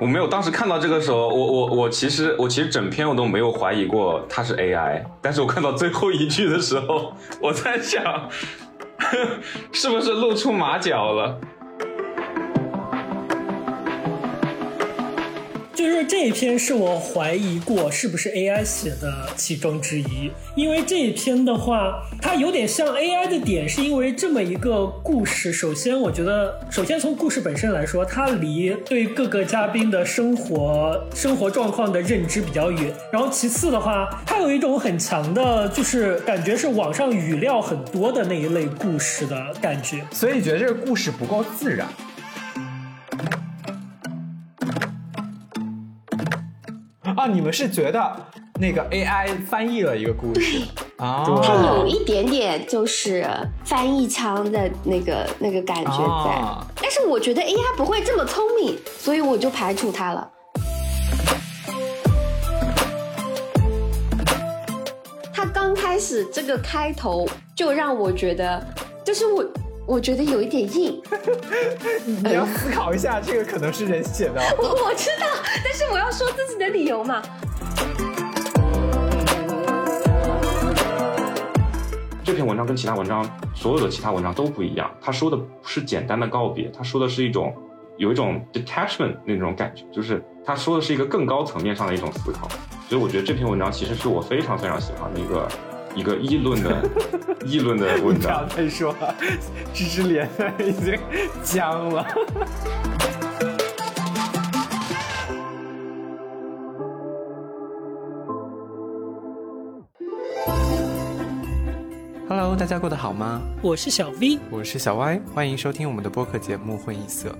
我没有，当时看到这个时候，我我我其实我其实整篇我都没有怀疑过它是 AI，但是我看到最后一句的时候，我在想，是不是露出马脚了？这一篇是我怀疑过是不是 AI 写的其中之一，因为这一篇的话，它有点像 AI 的点，是因为这么一个故事。首先，我觉得，首先从故事本身来说，它离对各个嘉宾的生活生活状况的认知比较远。然后，其次的话，它有一种很强的，就是感觉是网上语料很多的那一类故事的感觉。所以觉得这个故事不够自然？啊，你们是觉得那个 AI 翻译了一个故事啊？它有一点点就是翻译腔的那个那个感觉在，但是我觉得 AI 不会这么聪明，所以我就排除它了。它刚开始这个开头就让我觉得，就是我。我觉得有一点硬，你要思考一下，这个可能是人写的。我 我知道，但是我要说自己的理由嘛。这篇文章跟其他文章所有的其他文章都不一样，他说的不是简单的告别，他说的是一种有一种 detachment 那种感觉，就是他说的是一个更高层面上的一种思考。所以我觉得这篇文章其实是我非常非常喜欢的一个。一个议论的 议论的文章，再说，芝芝脸已经僵了。Hello，大家过得好吗？我是小 V，我是小 Y，欢迎收听我们的播客节目《混一色》。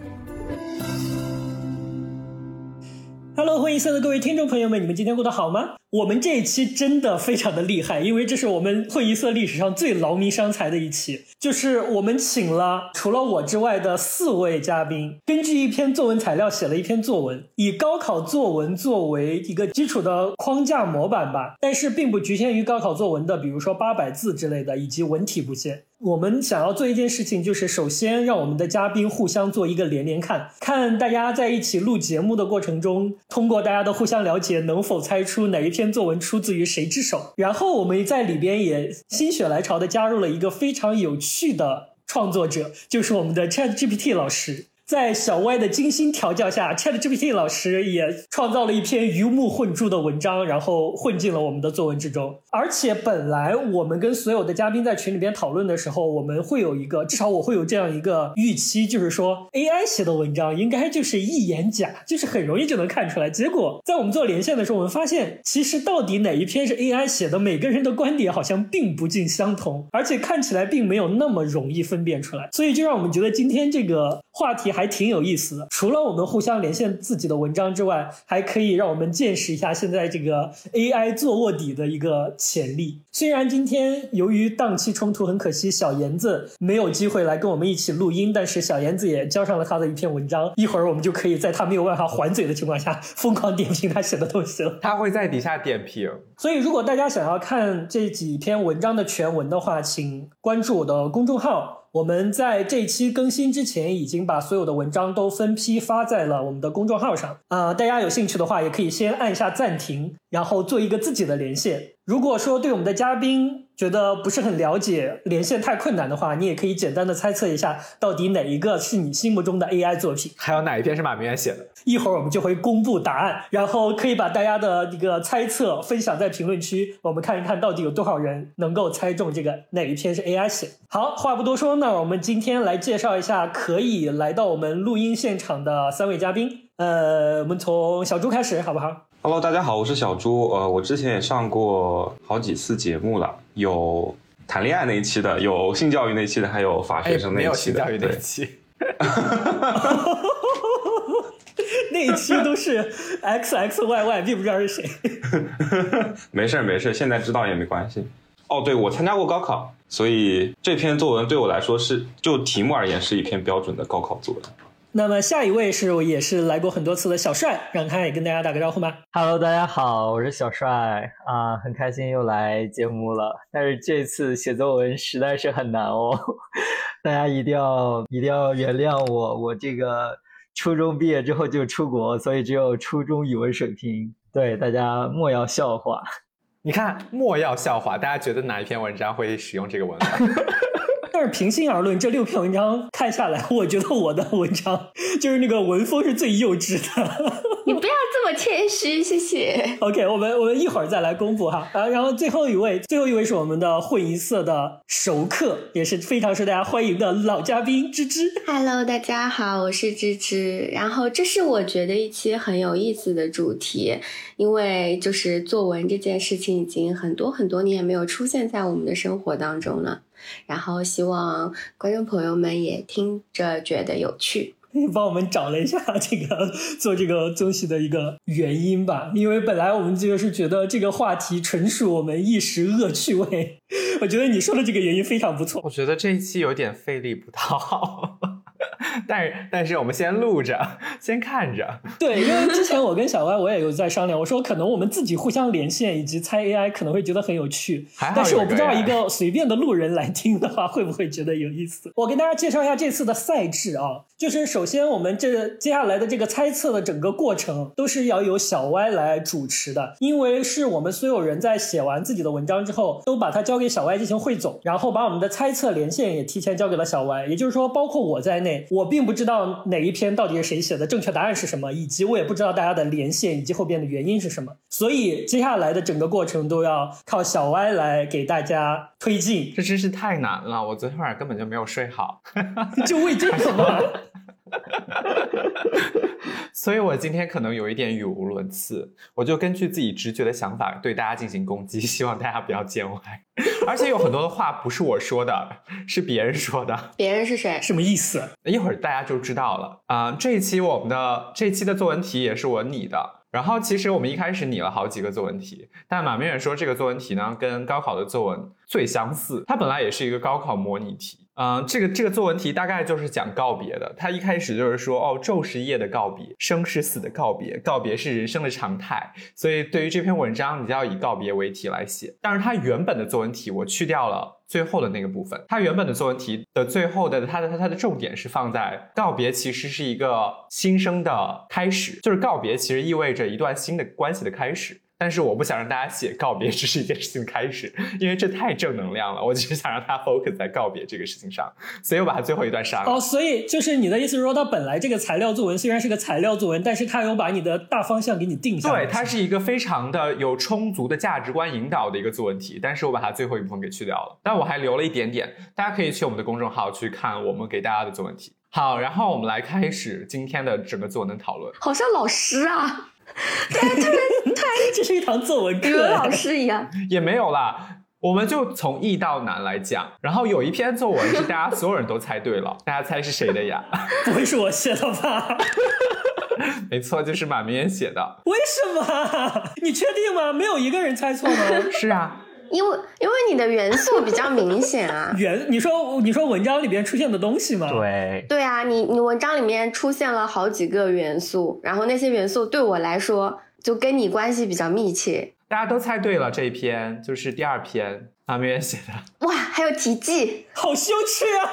Hello，混异色的各位听众朋友们，你们今天过得好吗？我们这一期真的非常的厉害，因为这是我们会议色历史上最劳民伤财的一期，就是我们请了除了我之外的四位嘉宾，根据一篇作文材料写了一篇作文，以高考作文作为一个基础的框架模板吧，但是并不局限于高考作文的，比如说八百字之类的，以及文体不限。我们想要做一件事情，就是首先让我们的嘉宾互相做一个连连看，看大家在一起录节目的过程中，通过大家的互相了解，能否猜出哪一篇作文出自于谁之手。然后我们在里边也心血来潮的加入了一个非常有趣的创作者，就是我们的 Chat GPT 老师。在小歪的精心调教下，ChatGPT 老师也创造了一篇鱼目混珠的文章，然后混进了我们的作文之中。而且本来我们跟所有的嘉宾在群里边讨论的时候，我们会有一个，至少我会有这样一个预期，就是说 AI 写的文章应该就是一眼假，就是很容易就能看出来。结果在我们做连线的时候，我们发现其实到底哪一篇是 AI 写的，每个人的观点好像并不尽相同，而且看起来并没有那么容易分辨出来。所以就让我们觉得今天这个话题。还挺有意思的。除了我们互相连线自己的文章之外，还可以让我们见识一下现在这个 AI 做卧底的一个潜力。虽然今天由于档期冲突，很可惜小妍子没有机会来跟我们一起录音，但是小妍子也交上了他的一篇文章。一会儿我们就可以在他没有办法还嘴的情况下，疯狂点评他写的东西了。他会在底下点评。所以如果大家想要看这几篇文章的全文的话，请关注我的公众号。我们在这期更新之前，已经把所有的文章都分批发在了我们的公众号上。啊，大家有兴趣的话，也可以先按下暂停，然后做一个自己的连线。如果说对我们的嘉宾觉得不是很了解，连线太困难的话，你也可以简单的猜测一下，到底哪一个是你心目中的 AI 作品，还有哪一篇是马明远写的。一会儿我们就会公布答案，然后可以把大家的一个猜测分享在评论区，我们看一看到底有多少人能够猜中这个哪一篇是 AI 写。好，话不多说，那我们今天来介绍一下可以来到我们录音现场的三位嘉宾。呃，我们从小猪开始，好不好？Hello，大家好，我是小朱。呃，我之前也上过好几次节目了，有谈恋爱那一期的，有性教育那一期的，还有法学生那一期的。没有性教育那一期。那一期都是 X X Y Y，并不知道是谁。没事没事，现在知道也没关系。哦，对，我参加过高考，所以这篇作文对我来说是，就题目而言是一篇标准的高考作文。那么下一位是我也是来过很多次的小帅，让他也跟大家打个招呼吧。Hello，大家好，我是小帅啊，很开心又来节目了。但是这次写作文实在是很难哦，大家一定要一定要原谅我，我这个初中毕业之后就出国，所以只有初中语文水平。对大家莫要笑话。你看，莫要笑话，大家觉得哪一篇文章会使用这个文法？但是平心而论，这六篇文章看下来，我觉得我的文章就是那个文风是最幼稚的。你不要这么谦虚，谢谢。OK，我们我们一会儿再来公布哈。啊，然后最后一位，最后一位是我们的混一色的熟客，也是非常受大家欢迎的老嘉宾芝芝。Hello，大家好，我是芝芝。然后这是我觉得一期很有意思的主题，因为就是作文这件事情已经很多很多年没有出现在我们的生活当中了。然后希望观众朋友们也听着觉得有趣。帮我们找了一下这个做这个东西的一个原因吧，因为本来我们就是觉得这个话题纯属我们一时恶趣味。我觉得你说的这个原因非常不错。我觉得这一期有点费力不讨好。但是，但是我们先录着，先看着。对，因为之前我跟小歪我也有在商量，我说可能我们自己互相连线以及猜 AI 可能会觉得很有趣，但是我不知道一个随便的路人来听的话会不会觉得有意思。我跟大家介绍一下这次的赛制啊，就是首先我们这接下来的这个猜测的整个过程都是要由小歪来主持的，因为是我们所有人在写完自己的文章之后，都把它交给小歪进行汇总，然后把我们的猜测连线也提前交给了小歪，也就是说，包括我在内，我。并不知道哪一篇到底是谁写的，正确答案是什么，以及我也不知道大家的连线以及后边的原因是什么，所以接下来的整个过程都要靠小歪来给大家推进。这真是太难了，我昨天晚上根本就没有睡好，就为这个吗？所以我今天可能有一点语无伦次，我就根据自己直觉的想法对大家进行攻击，希望大家不要见外。而且有很多的话不是我说的，是别人说的。别人是谁？什么意思？一会儿大家就知道了啊！这一期我们的这一期的作文题也是我拟的。然后其实我们一开始拟了好几个作文题，但马明远说这个作文题呢跟高考的作文最相似，它本来也是一个高考模拟题。嗯，这个这个作文题大概就是讲告别的。他一开始就是说，哦，昼是夜的告别，生是死的告别，告别是人生的常态。所以对于这篇文章，你就要以告别为题来写。但是他原本的作文题我去掉了最后的那个部分。他原本的作文题的最后的，他的他他的重点是放在告别，其实是一个新生的开始，就是告别其实意味着一段新的关系的开始。但是我不想让大家写告别只是一件事情的开始，因为这太正能量了。我只是想让他 focus 在告别这个事情上，所以我把它最后一段删了。哦，所以就是你的意思是说，它本来这个材料作文虽然是个材料作文，但是它有把你的大方向给你定下来。对，它是一个非常的有充足的价值观引导的一个作文题，但是我把它最后一部分给去掉了，但我还留了一点点，大家可以去我们的公众号去看我们给大家的作文题。好，然后我们来开始今天的整个作文的讨论。好像老师啊。对，突然突然，这是一堂作文课，跟老师一样。也没有啦，我们就从易到难来讲。然后有一篇作文是大家所有人都猜对了，大家猜是谁的呀？不会是我写的吧？没错，就是马明远写的。为什么？你确定吗？没有一个人猜错吗？是啊。因为因为你的元素比较明显啊，元你说你说文章里边出现的东西吗？对对啊，你你文章里面出现了好几个元素，然后那些元素对我来说就跟你关系比较密切。大家都猜对了，这一篇就是第二篇阿明写的。哇，还有题记，好羞耻啊！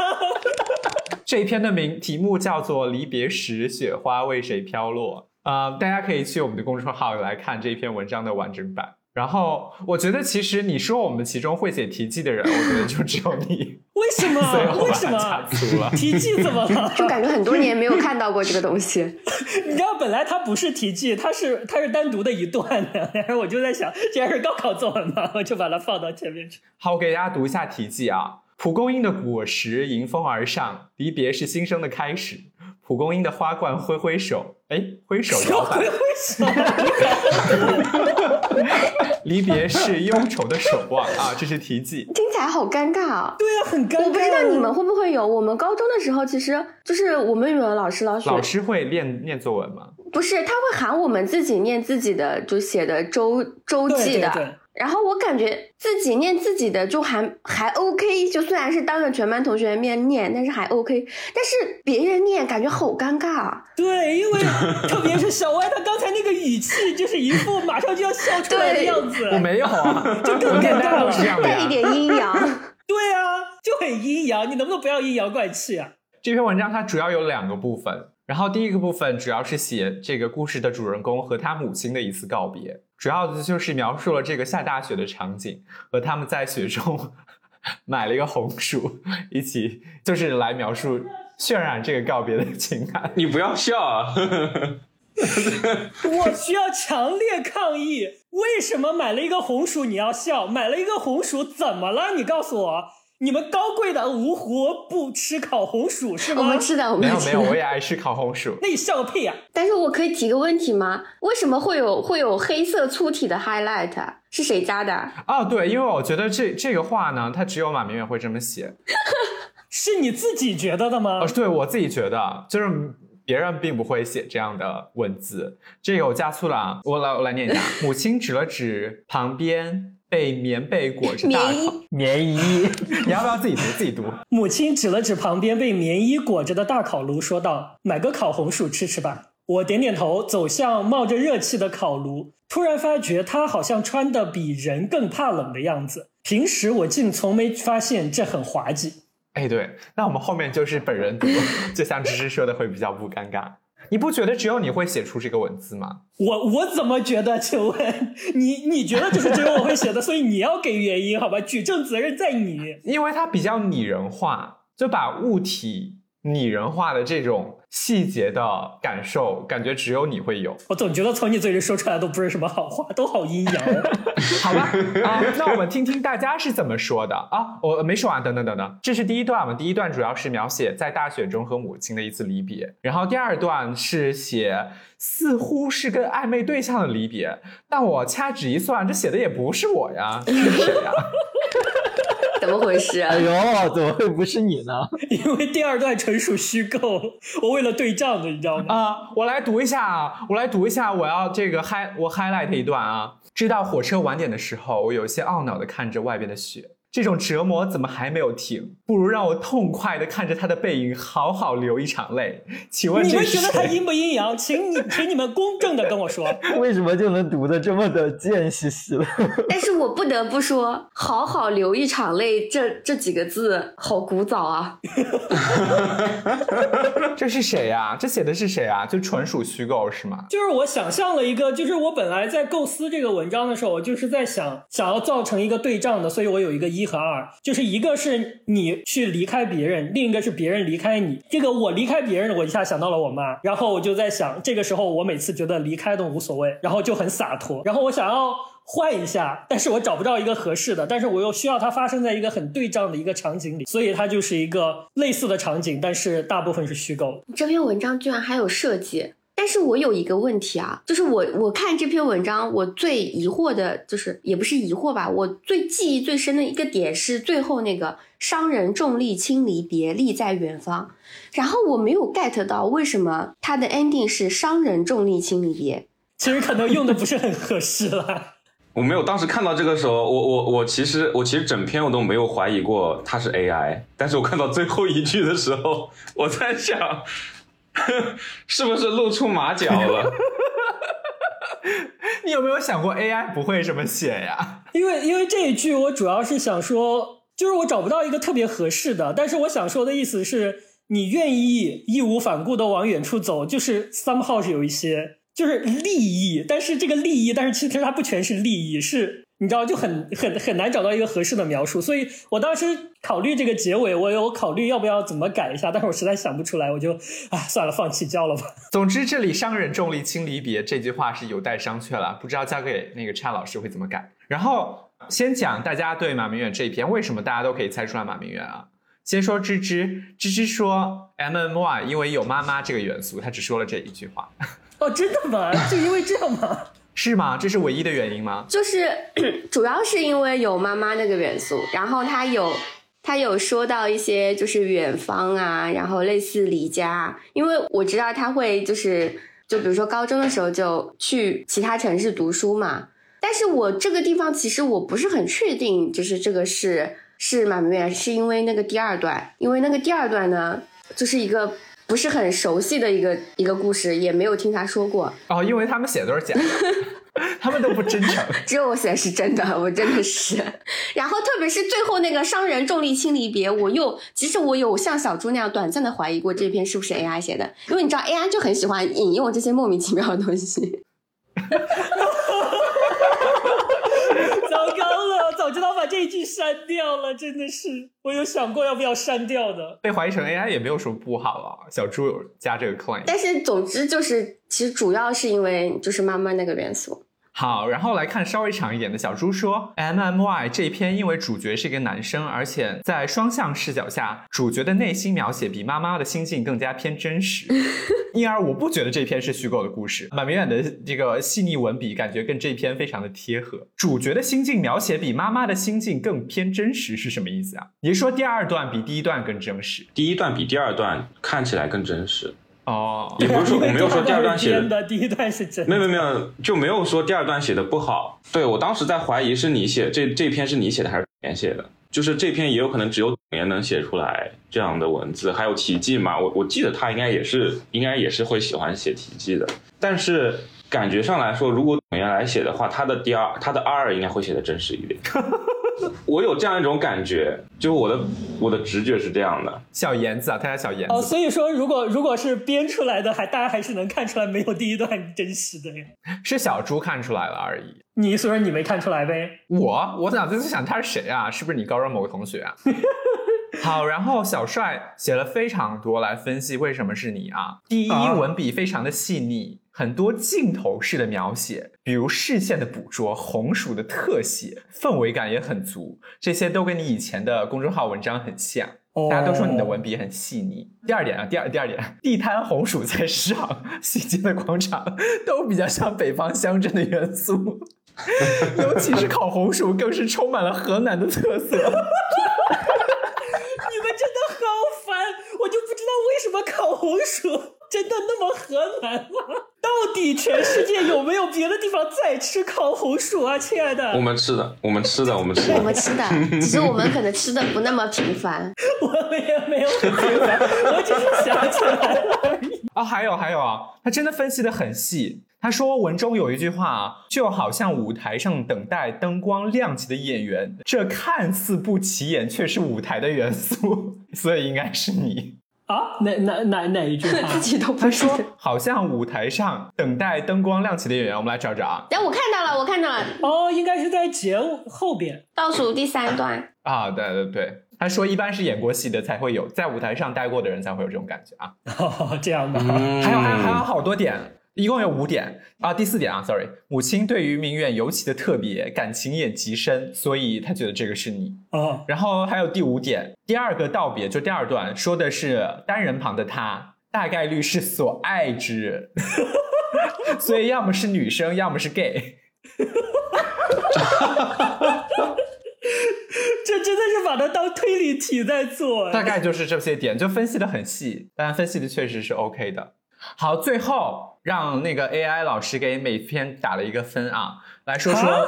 这一篇的名题目叫做《离别时，雪花为谁飘落》啊，大家可以去我们的公众号来看这一篇文章的完整版。然后我觉得，其实你说我们其中会写题记的人，我觉得就只有你。为什么？为什么？题记怎么了？就感觉很多年没有看到过这个东西。你知道，本来它不是题记，它是它是单独的一段的。然后我就在想，既然是高考作文嘛，我就把它放到前面去。好，我给大家读一下题记啊。蒲公英的果实迎风而上，离别是新生的开始。蒲公英的花冠挥挥手，哎，挥手摇摆。挥挥手。离别是忧愁的守望啊，这是题记，听起来好尴尬啊。对啊，很尴尬。我不知道你们会不会有，我们高中的时候，其实就是我们语文老师老师老师会念念作文吗？不是，他会喊我们自己念自己的，就写的周周记的。然后我感觉自己念自己的就还还 OK，就虽然是当着全班同学面念，但是还 OK。但是别人念感觉好尴尬啊。对，因为特别是小歪他刚才那个语气，就是一副马上就要笑出来的样子。我没有啊，就更尴尬了，带一点阴阳。对啊，就很阴阳。你能不能不要阴阳怪气啊？这篇文章它主要有两个部分，然后第一个部分主要是写这个故事的主人公和他母亲的一次告别，主要的就是描述了这个下大雪的场景和他们在雪中 买了一个红薯，一起就是来描述渲染这个告别的情感。你不要笑啊！我需要强烈抗议！为什么买了一个红薯你要笑？买了一个红薯怎么了？你告诉我，你们高贵的芜湖不吃烤红薯是吗？我们吃的，我没有没有。我也爱吃烤红薯。那你笑个屁啊！但是我可以提个问题吗？为什么会有会有黑色粗体的 highlight？啊是谁加的？哦，对，因为我觉得这这个话呢，它只有马明远会这么写。是你自己觉得的吗哦，？对我自己觉得，就是别人并不会写这样的文字。这个我加粗了啊，我来我来念一下。母亲指了指旁边被棉被裹着大棉衣，棉衣，你要不要自己读？自己读。母亲指了指旁边被棉衣裹着的大烤炉，说道：“买个烤红薯吃吃吧。”我点点头，走向冒着热气的烤炉，突然发觉他好像穿的比人更怕冷的样子。平时我竟从没发现这很滑稽。哎，对，那我们后面就是本人读，就像芝芝说的会比较不尴尬。你不觉得只有你会写出这个文字吗？我我怎么觉得？请问你你觉得就是只有我会写的，所以你要给原因好吧？举证责任在你。因为它比较拟人化，就把物体拟人化的这种细节的感受，感觉只有你会有。我总觉得从你嘴里说出来都不是什么好话，都好阴阳哦。好吧，啊，那我们听听大家是怎么说的啊？我没说完，等等等等，这是第一段嘛？第一段主要是描写在大雪中和母亲的一次离别，然后第二段是写似乎是跟暧昧对象的离别，但我掐指一算，这写的也不是我呀，是谁呀？怎么回事？哎呦，怎么会不是你呢？因为第二段纯属虚构，我为了对仗的，你知道吗？啊、我来读一下啊，我来读一下，我要这个 high 我 highlight 一段啊。知道火车晚点的时候，我有些懊恼的看着外边的雪，这种折磨怎么还没有停？不如让我痛快的看着他的背影，好好流一场泪。请问你们觉得他？阴不阴阳？请你，请你们公正的跟我说。为什么就能读的这么的贱兮兮了？但是我不得不说，“好好流一场泪”这这几个字好古早啊！这是谁呀、这写的是谁啊？就纯属虚构是吗？就是我想象了一个，就是我本来在构思这个文章的时候，我就是在想想要造成一个对仗的，所以我有一个一和二，就是一个是你去离开别人，另一个是别人离开你。这个我离开别人，我一下想到了我妈，然后我就在想，这个时候我每次觉得离开都无所谓，然后就很洒脱，然后我想要。换一下，但是我找不到一个合适的，但是我又需要它发生在一个很对仗的一个场景里，所以它就是一个类似的场景，但是大部分是虚构。这篇文章居然还有设计，但是我有一个问题啊，就是我我看这篇文章，我最疑惑的就是也不是疑惑吧，我最记忆最深的一个点是最后那个“商人重利轻离别，利在远方”，然后我没有 get 到为什么它的 ending 是“商人重利轻离别其实可能用的不是很合适了。我没有，当时看到这个时候，我我我其实我其实整篇我都没有怀疑过它是 AI，但是我看到最后一句的时候，我在想，是不是露出马脚了？你有没有想过 AI 不会这么写呀？因为因为这一句我主要是想说，就是我找不到一个特别合适的，但是我想说的意思是，你愿意义无反顾的往远处走，就是 somehow 是有一些就是利益，但是这个利益，但是其实它不全是利益，是你知道就很很很难找到一个合适的描述，所以我当时考虑这个结尾，我有考虑要不要怎么改一下，但是我实在想不出来，我就啊算了，放弃交了吧。总之，这里“商人重利轻离别”这句话是有待商榷了，不知道交给那个蔡老师会怎么改。然后先讲大家对马明远这一篇为什么大家都可以猜出来马明远啊？先说芝芝，芝芝说 M M Y 因为有妈妈这个元素，他只说了这一句话，哦，真的吗？就因为这样吗？是吗？这是唯一的原因吗”，？就是 主要是因为有妈妈那个元素，然后他有。他有说到一些就是远方啊，然后类似离家，因为我知道他会就是就比如说高中的时候就去其他城市读书嘛，但是我这个地方其实我不是很确定，就是这个是是马明远，是因为那个第二段，因为那个第二段呢，就是一个不是很熟悉的一个一个故事，也没有听他说过，哦，因为他们写的都是假的。他们都不真诚。只有我写的是真的，我真的是。然后特别是最后那个商人重利轻离别，我又其实我有像小猪那样短暂的怀疑过这篇是不是 AI 写的，因为你知道 AI 就很喜欢引用这些莫名其妙的东西。早知道把这一句删掉了，真的是，我有想过要不要删掉的。被怀疑成 AI 也没有什么不好啊。小猪有加这个 claim，但是总之就是，其实主要是因为就是妈妈那个元素。好，然后来看稍微长一点的小猪说，M M Y 这一篇因为主角是一个男生，而且在双向视角下，主角的内心描写比妈妈的心境更加偏真实，因而我不觉得这篇是虚构的故事。马明远的这个细腻文笔感觉跟这篇非常的贴合。主角的心境描写比妈妈的心境更偏真实是什么意思啊？你是说第二段比第一段更真实？第一段比第二段看起来更真实。哦，也不是说我没有说第二段写的，第一段是真，没有没有没有，就没有说第二段写的不好。对我当时在怀疑是你写这这篇是你写的还是言写的，就是这篇也有可能只有言能写出来这样的文字，还有题记嘛，我我记得他应该也是应该也是会喜欢写题记的，但是感觉上来说，如果董岩来写的话，他的第二他的二应该会写的真实一点。我有这样一种感觉，就我的我的直觉是这样的。小妍子啊，他叫小妍子。哦，所以说，如果如果是编出来的，还大家还是能看出来没有第一段真实的呀。是小猪看出来了而已。你所以说你没看出来呗。我我脑子在想他是谁啊？是不是你高中某个同学啊？好，然后小帅写了非常多来分析为什么是你啊。第一，文笔非常的细腻。很多镜头式的描写，比如视线的捕捉、红薯的特写，氛围感也很足。这些都跟你以前的公众号文章很像。大家都说你的文笔很细腻。第二点啊，第二第二点，地摊红薯在市场、西街的广场都比较像北方乡镇的元素，尤其是烤红薯，更是充满了河南的特色。你们真的好烦，我就不知道为什么烤红薯。真的那么河南吗？到底全世界有没有别的地方在吃烤红薯啊，亲爱的？我们吃的，我们吃的，我们吃的，我们吃的，只是我们可能吃的不那么频繁。我们也没有很频繁，我只是想起来了而已。啊，还有还有啊，他真的分析的很细。他说文中有一句话啊，就好像舞台上等待灯光亮起的演员，这看似不起眼，却是舞台的元素，所以应该是你。啊，哪哪哪哪一句话？自己都不他说，好像舞台上等待灯光亮起的演员，我们来找找啊。哎，我看到了，我看到了。哦，应该是在节目后边倒数第三段啊。对对对，他说一般是演过戏的才会有，在舞台上待过的人才会有这种感觉啊。这样的，还有还有还有好多点。一共有五点啊，第四点啊，sorry，母亲对于明远尤其的特别，感情也极深，所以他觉得这个是你哦。然后还有第五点，第二个道别就第二段说的是单人旁的他，大概率是所爱之人，所以要么是女生，要么是 gay。这真的是把它当推理题在做，大概就是这些点，就分析的很细，但分析的确实是 OK 的。好，最后让那个 AI 老师给每篇打了一个分啊，来说说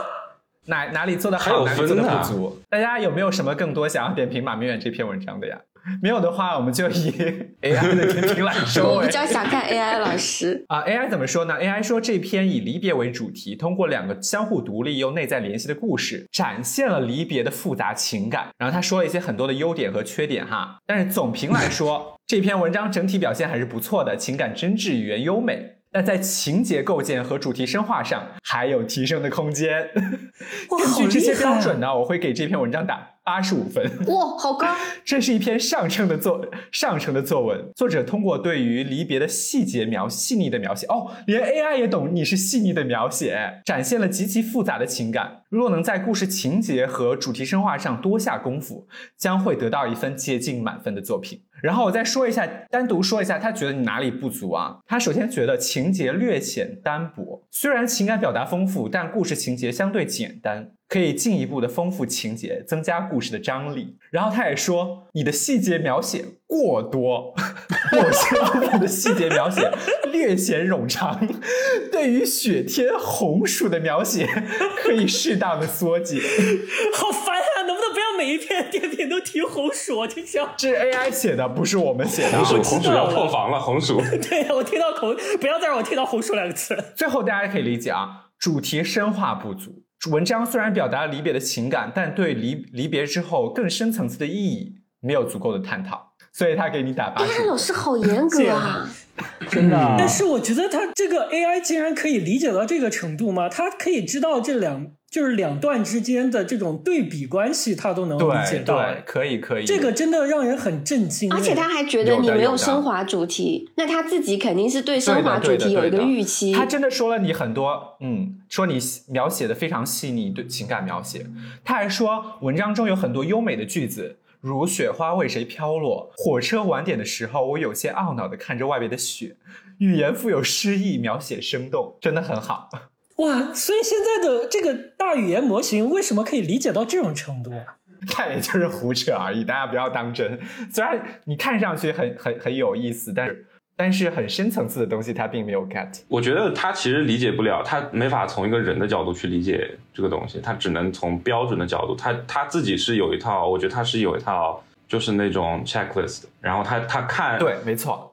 哪哪里做的好，哪里做的不足。大家有没有什么更多想要点评马明远这篇文章的呀？没有的话，我们就以 AI 的点评来说。我比较想看 AI 老师啊，AI 怎么说呢？AI 说这篇以离别为主题，通过两个相互独立又内在联系的故事，展现了离别的复杂情感。然后他说了一些很多的优点和缺点哈，但是总评来说，这篇文章整体表现还是不错的，情感真挚，语言优美。但在情节构建和主题深化上还有提升的空间。根据这些标准呢，我会给这篇文章打。八十五分，哇，好高！这是一篇上乘的作上乘的作文。作者通过对于离别的细节描细腻的描写，哦，连 AI 也懂你是细腻的描写，展现了极其复杂的情感。如果能在故事情节和主题深化上多下功夫，将会得到一份接近满分的作品。然后我再说一下，单独说一下，他觉得你哪里不足啊？他首先觉得情节略显单薄，虽然情感表达丰富，但故事情节相对简单。可以进一步的丰富情节，增加故事的张力。然后他也说，你的细节描写过多，某些部分的细节描写略显冗长。对于雪天红薯的描写，可以适当的缩减。好烦啊！每一篇点评都提红薯？听讲这是 AI 写的，不是我们写的。红薯红薯要破防了，红薯。对我听到红，不要再让我听到红薯两个字。最后大家可以理解啊。主题深化不足。文章虽然表达了离别的情感，但对离离别之后更深层次的意义没有足够的探讨，所以他给你打八哎，十他。老师好严格啊！真的啊。但是我觉得他这个 AI 竟然可以理解到这个程度吗？他可以知道这两就是两段之间的这种对比关系，他都能理解到。对，可以可以。这个真的让人很震惊。而且他还觉得你没有升华主题，那他自己肯定是对升华主题有一个预期。他真的说了你很多，嗯，说你描写的非常细腻，对情感描写。他还说文章中有很多优美的句子，如雪花为谁飘落，火车晚点的时候，我有些懊恼的看着外边的雪。语言富有诗意，描写生动，真的很好。哇，所以现在的这个大语言模型为什么可以理解到这种程度啊？那也就是胡扯而已，大家不要当真。虽然你看上去很很很有意思，但是但是很深层次的东西他并没有 get。我觉得他其实理解不了，他没法从一个人的角度去理解这个东西，他只能从标准的角度。他他自己是有一套，我觉得他是有一套，就是那种 checklist，然后他他看对，没错。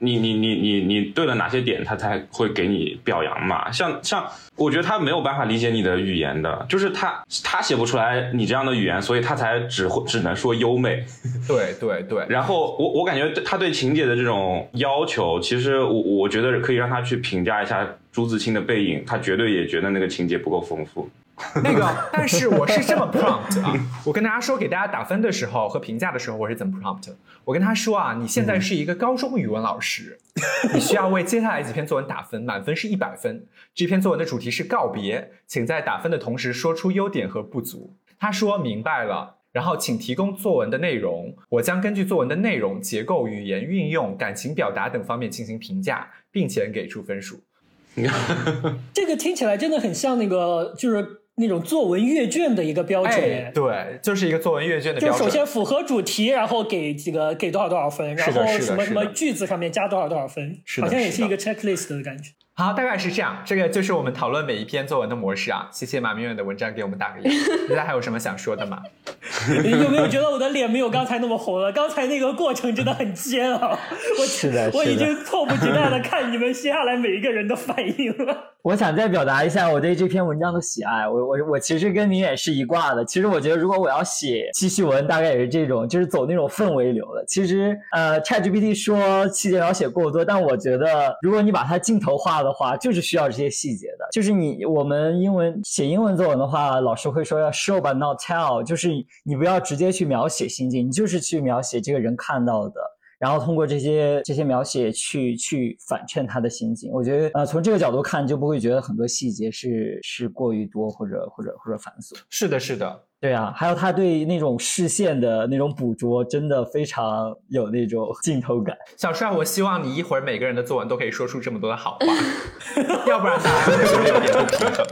你你你你你对了哪些点，他才会给你表扬嘛？像像，我觉得他没有办法理解你的语言的，就是他他写不出来你这样的语言，所以他才只会只能说优美。对对对，然后我我感觉他对情节的这种要求，其实我我觉得可以让他去评价一下朱自清的背影，他绝对也觉得那个情节不够丰富。那个，但是我是这么 prompt 啊，我跟大家说，给大家打分的时候和评价的时候，我是怎么 prompt？我跟他说啊，你现在是一个高中语文老师，你需要为接下来几篇作文打分，满分是一百分。这篇作文的主题是告别，请在打分的同时说出优点和不足。他说明白了。然后，请提供作文的内容，我将根据作文的内容、结构、语言运用、感情表达等方面进行评价，并且给出分数。这个听起来真的很像那个，就是那种作文阅卷的一个标准。哎，对，就是一个作文阅卷的标准。就首先符合主题，然后给几个给多少多少分，然后什么什么句子上面加多少多少分，好像也是一个 checklist 的感觉。好，大概是这样。这个就是我们讨论每一篇作文的模式啊。谢谢马明远的文章给我们打个样。大家还有什么想说的吗？有没有觉得我的脸没有刚才那么红了？刚才那个过程真的很煎熬，我是的，我已经迫不及待的看你们接下来每一个人的反应了。我想再表达一下我对这篇文章的喜爱。我我我其实跟你也是一挂的。其实我觉得，如果我要写记叙文，大概也是这种，就是走那种氛围流的。其实，呃，ChatGPT 说细节描写过多，但我觉得，如果你把它镜头化的话，就是需要这些细节的。就是你我们英文写英文作文的话，老师会说要 show but not tell，就是你不要直接去描写心境，你就是去描写这个人看到的。然后通过这些这些描写去去反衬他的心境，我觉得呃从这个角度看就不会觉得很多细节是是过于多或者或者或者繁琐。是的，是的，对啊，还有他对那种视线的那种捕捉，真的非常有那种镜头感。小帅，我希望你一会儿每个人的作文都可以说出这么多的好话，要不然大家会有点不平衡。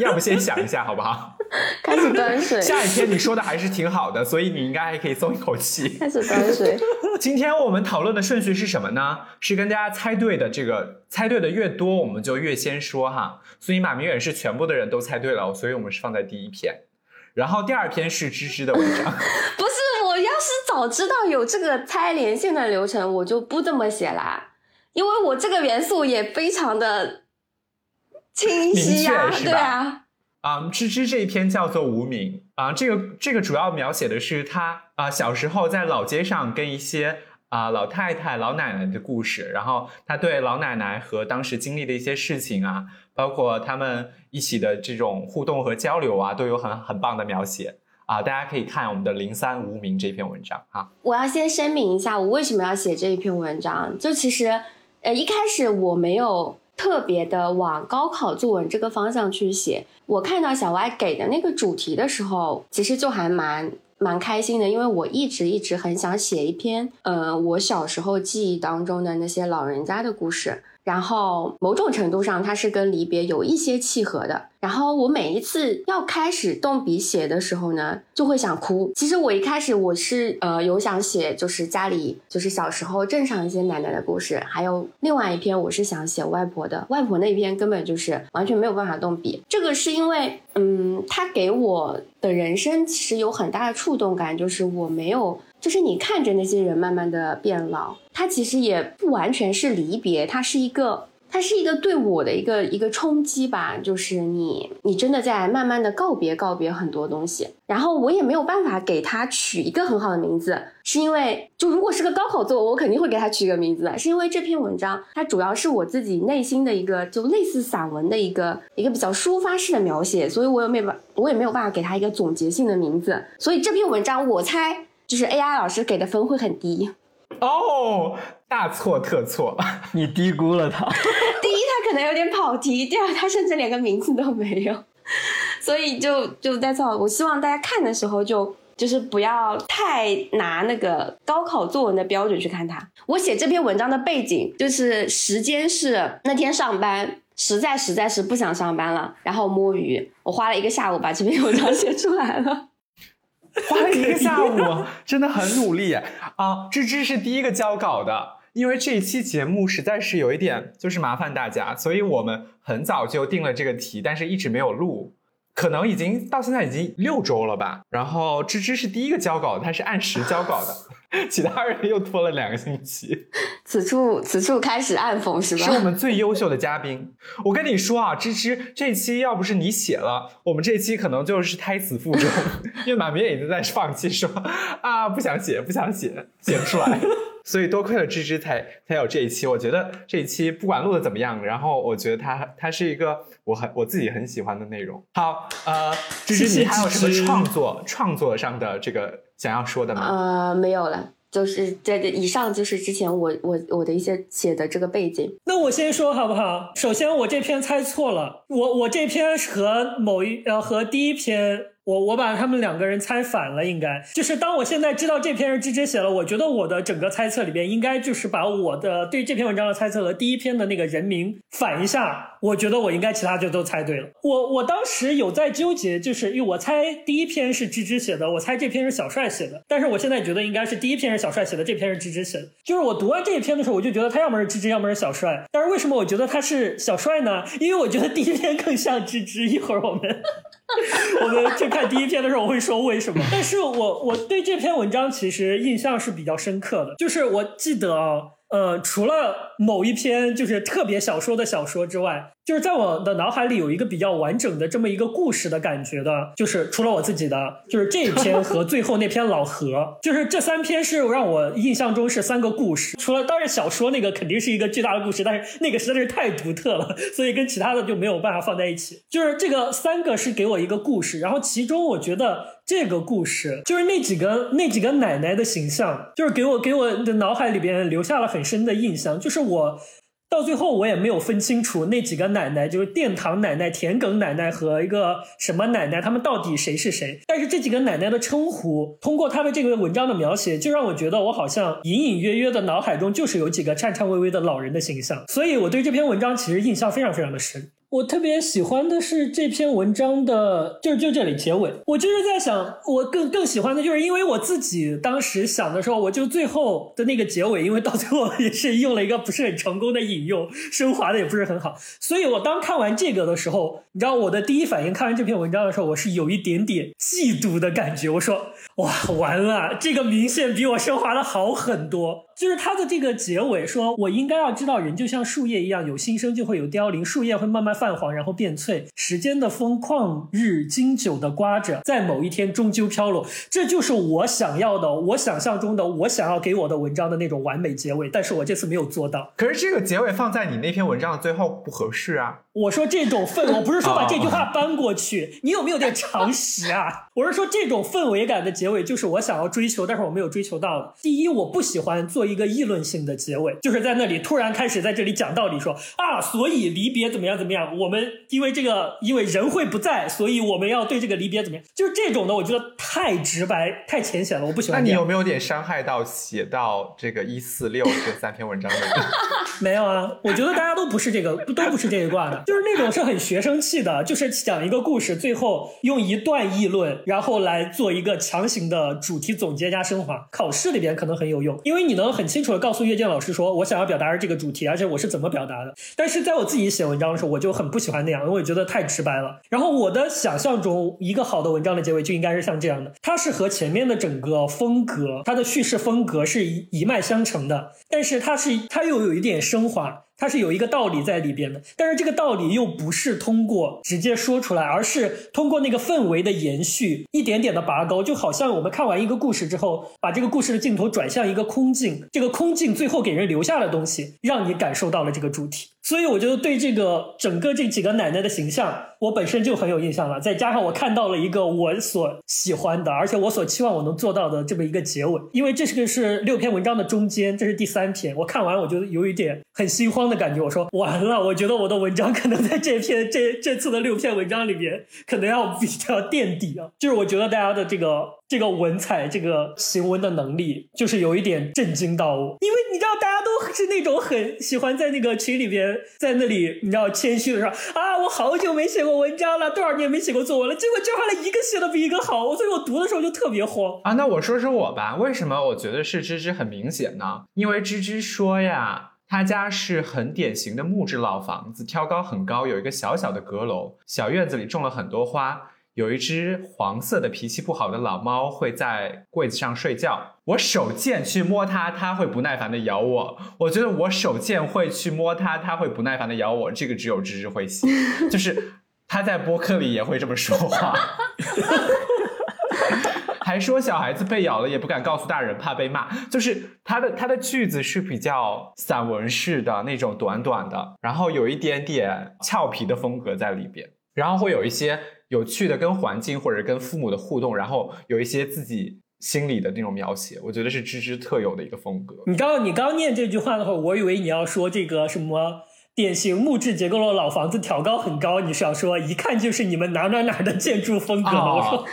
要不先想一下好不好？开始端水。下一篇你说的还是挺好的，所以你应该还可以松一口气。开始端水。今天我们讨论的顺序是什么呢？是跟大家猜对的，这个猜对的越多，我们就越先说哈。所以马明远是全部的人都猜对了，所以我们是放在第一篇。然后第二篇是芝芝的文章。不是，我要是早知道有这个猜连线的流程，我就不这么写啦，因为我这个元素也非常的清晰呀、对啊。啊、嗯，芝芝这一篇叫做《无名》啊、这个这个主要描写的是他啊、小时候在老街上跟一些啊、老太太、老奶奶的故事，然后他对老奶奶和当时经历的一些事情啊，包括他们一起的这种互动和交流啊，都有很很棒的描写啊、大家可以看我们的零三无名这篇文章啊。我要先声明一下，我为什么要写这一篇文章？就其实，呃，一开始我没有特别的往高考作文这个方向去写。我看到小歪给的那个主题的时候，其实就还蛮蛮开心的，因为我一直一直很想写一篇，呃，我小时候记忆当中的那些老人家的故事。然后某种程度上，它是跟离别有一些契合的。然后我每一次要开始动笔写的时候呢，就会想哭。其实我一开始我是呃有想写，就是家里就是小时候镇上一些奶奶的故事，还有另外一篇我是想写外婆的。外婆那一篇根本就是完全没有办法动笔。这个是因为嗯，他给我的人生其实有很大的触动感，就是我没有。就是你看着那些人慢慢的变老，它其实也不完全是离别，它是一个它是一个对我的一个一个冲击吧，就是你你真的在慢慢的告别告别很多东西，然后我也没有办法给它取一个很好的名字，是因为就如果是个高考作文，我肯定会给它取一个名字，是因为这篇文章它主要是我自己内心的一个就类似散文的一个一个比较抒发式的描写，所以我也没办我也没有办法给它一个总结性的名字，所以这篇文章我猜就是 AI 老师给的分会很低。哦，大错特错，你低估了他。第一，他可能有点跑题；第二，他甚至连个名字都没有。所以就就在错。我希望大家看的时候就就是不要太拿那个高考作文的标准去看它。我写这篇文章的背景就是时间是那天上班，实在实在是不想上班了，然后摸鱼。我花了一个下午把这篇文章写出来了。花了一个下午，真的很努力啊！芝芝是第一个交稿的，因为这一期节目实在是有一点就是麻烦大家，所以我们很早就定了这个题，但是一直没有录。可能已经到现在已经六周了吧，然后芝芝是第一个交稿的，他是按时交稿的，其他人又拖了两个星期。此处此处开始暗讽是吧？是我们最优秀的嘉宾。我跟你说啊，芝芝这期要不是你写了，我们这期可能就是胎死腹中，因为满明也已经在放弃说啊不想写不想写写不出来。所以多亏了芝芝才才有这一期，我觉得这一期不管录的怎么样，然后我觉得它它是一个我很我自己很喜欢的内容。好，呃，芝芝你还有什么创作创作上的这个想要说的吗？呃，没有了，就是这以上就是之前我我我的一些写的这个背景。那我先说好不好？首先我这篇猜错了，我我这篇和某一呃和第一篇。我我把他们两个人猜反了，应该就是当我现在知道这篇是芝芝写了，我觉得我的整个猜测里边应该就是把我的对这篇文章的猜测和第一篇的那个人名反一下，我觉得我应该其他就都猜对了。我我当时有在纠结，就是因为我猜第一篇是芝芝写的，我猜这篇是小帅写的，但是我现在觉得应该是第一篇是小帅写的，这篇是芝芝写的。就是我读完这一篇的时候，我就觉得他要么是芝芝，要么是小帅。但是为什么我觉得他是小帅呢？因为我觉得第一篇更像芝芝。一会儿我们。我们去看第一篇的时候，我会说为什么。但是我我对这篇文章其实印象是比较深刻的，就是我记得啊，呃，除了某一篇就是特别小说的小说之外。就是在我的脑海里有一个比较完整的这么一个故事的感觉的，就是除了我自己的，就是这篇和最后那篇老何，就是这三篇是让我印象中是三个故事。除了当然小说那个肯定是一个巨大的故事，但是那个实在是太独特了，所以跟其他的就没有办法放在一起。就是这个三个是给我一个故事，然后其中我觉得这个故事就是那几个那几个奶奶的形象，就是给我给我的脑海里边留下了很深的印象，就是我。到最后我也没有分清楚那几个奶奶，就是殿堂奶奶、田埂奶奶和一个什么奶奶，他们到底谁是谁？但是这几个奶奶的称呼，通过他的这个文章的描写，就让我觉得我好像隐隐约约的脑海中就是有几个颤颤巍巍的老人的形象，所以我对这篇文章其实印象非常非常的深。我特别喜欢的是这篇文章的，就就这里结尾，我就是在想，我更更喜欢的就是因为我自己当时想的时候，我就最后的那个结尾，因为到最后也是用了一个不是很成功的引用，升华的也不是很好，所以我当看完这个的时候，你知道我的第一反应，看完这篇文章的时候，我是有一点点嫉妒的感觉，我说哇，完了，这个明显比我升华的好很多。就是他的这个结尾，说我应该要知道，人就像树叶一样，有新生就会有凋零，树叶会慢慢泛黄，然后变脆。时间的风旷日经久的刮着，在某一天终究飘落。这就是我想要的，我想象中的，我想要给我的文章的那种完美结尾。但是我这次没有做到。可是这个结尾放在你那篇文章的最后不合适啊。我说这种氛，我不是说把这句话搬过去，你有没有点常识啊？我是说这种氛围感的结尾，就是我想要追求，但是我没有追求到的。第一，我不喜欢做。一个议论性的结尾，就是在那里突然开始在这里讲道理，说啊，所以离别怎么样怎么样？我们因为这个，因为人会不在，所以我们要对这个离别怎么样？就是这种的，我觉得太直白、太浅显了，我不喜欢。那你有没有点伤害到写到这个一四六这三篇文章的人？没有啊，我觉得大家都不是这个，都不是这一卦的，就是那种是很学生气的，就是讲一个故事，最后用一段议论，然后来做一个强行的主题总结加升华。考试里边可能很有用，因为你能。很清楚的告诉阅卷老师说，我想要表达的这个主题，而且我是怎么表达的。但是在我自己写文章的时候，我就很不喜欢那样，因为我觉得太直白了。然后我的想象中，一个好的文章的结尾就应该是像这样的，它是和前面的整个风格，它的叙事风格是一脉相承的，但是它是它又有一点升华。它是有一个道理在里边的，但是这个道理又不是通过直接说出来，而是通过那个氛围的延续，一点点的拔高，就好像我们看完一个故事之后，把这个故事的镜头转向一个空镜，这个空镜最后给人留下的东西，让你感受到了这个主题。所以我觉得对这个整个这几个奶奶的形象，我本身就很有印象了。再加上我看到了一个我所喜欢的，而且我所期望我能做到的这么一个结尾。因为这是个是六篇文章的中间，这是第三篇。我看完我就有一点很心慌的感觉。我说完了，我觉得我的文章可能在这篇这这次的六篇文章里面，可能要比较垫底啊。就是我觉得大家的这个。这个文采，这个行文的能力，就是有一点震惊到我，因为你知道，大家都是那种很喜欢在那个群里边，在那里，你知道，谦虚的说啊，我好久没写过文章了，多少年没写过作文了，结果这回来一个写的比一个好，所以我读的时候就特别慌啊。那我说说我吧，为什么我觉得是芝芝很明显呢？因为芝芝说呀，他家是很典型的木质老房子，挑高很高，有一个小小的阁楼，小院子里种了很多花。有一只黄色的脾气不好的老猫会在柜子上睡觉，我手贱去摸它，它会不耐烦的咬我。我觉得我手贱会去摸它，它会不耐烦的咬我。这个只有芝芝会写，就是他在播客里也会这么说话，还说小孩子被咬了也不敢告诉大人，怕被骂。就是他的他的句子是比较散文式的那种短短的，然后有一点点俏皮的风格在里边，然后会有一些。有趣的跟环境或者跟父母的互动，然后有一些自己心里的那种描写，我觉得是芝芝特有的一个风格。你刚你刚念这句话的话，我以为你要说这个什么典型木质结构的老房子挑高很高，你是要说一看就是你们哪哪哪的建筑风格吗？我说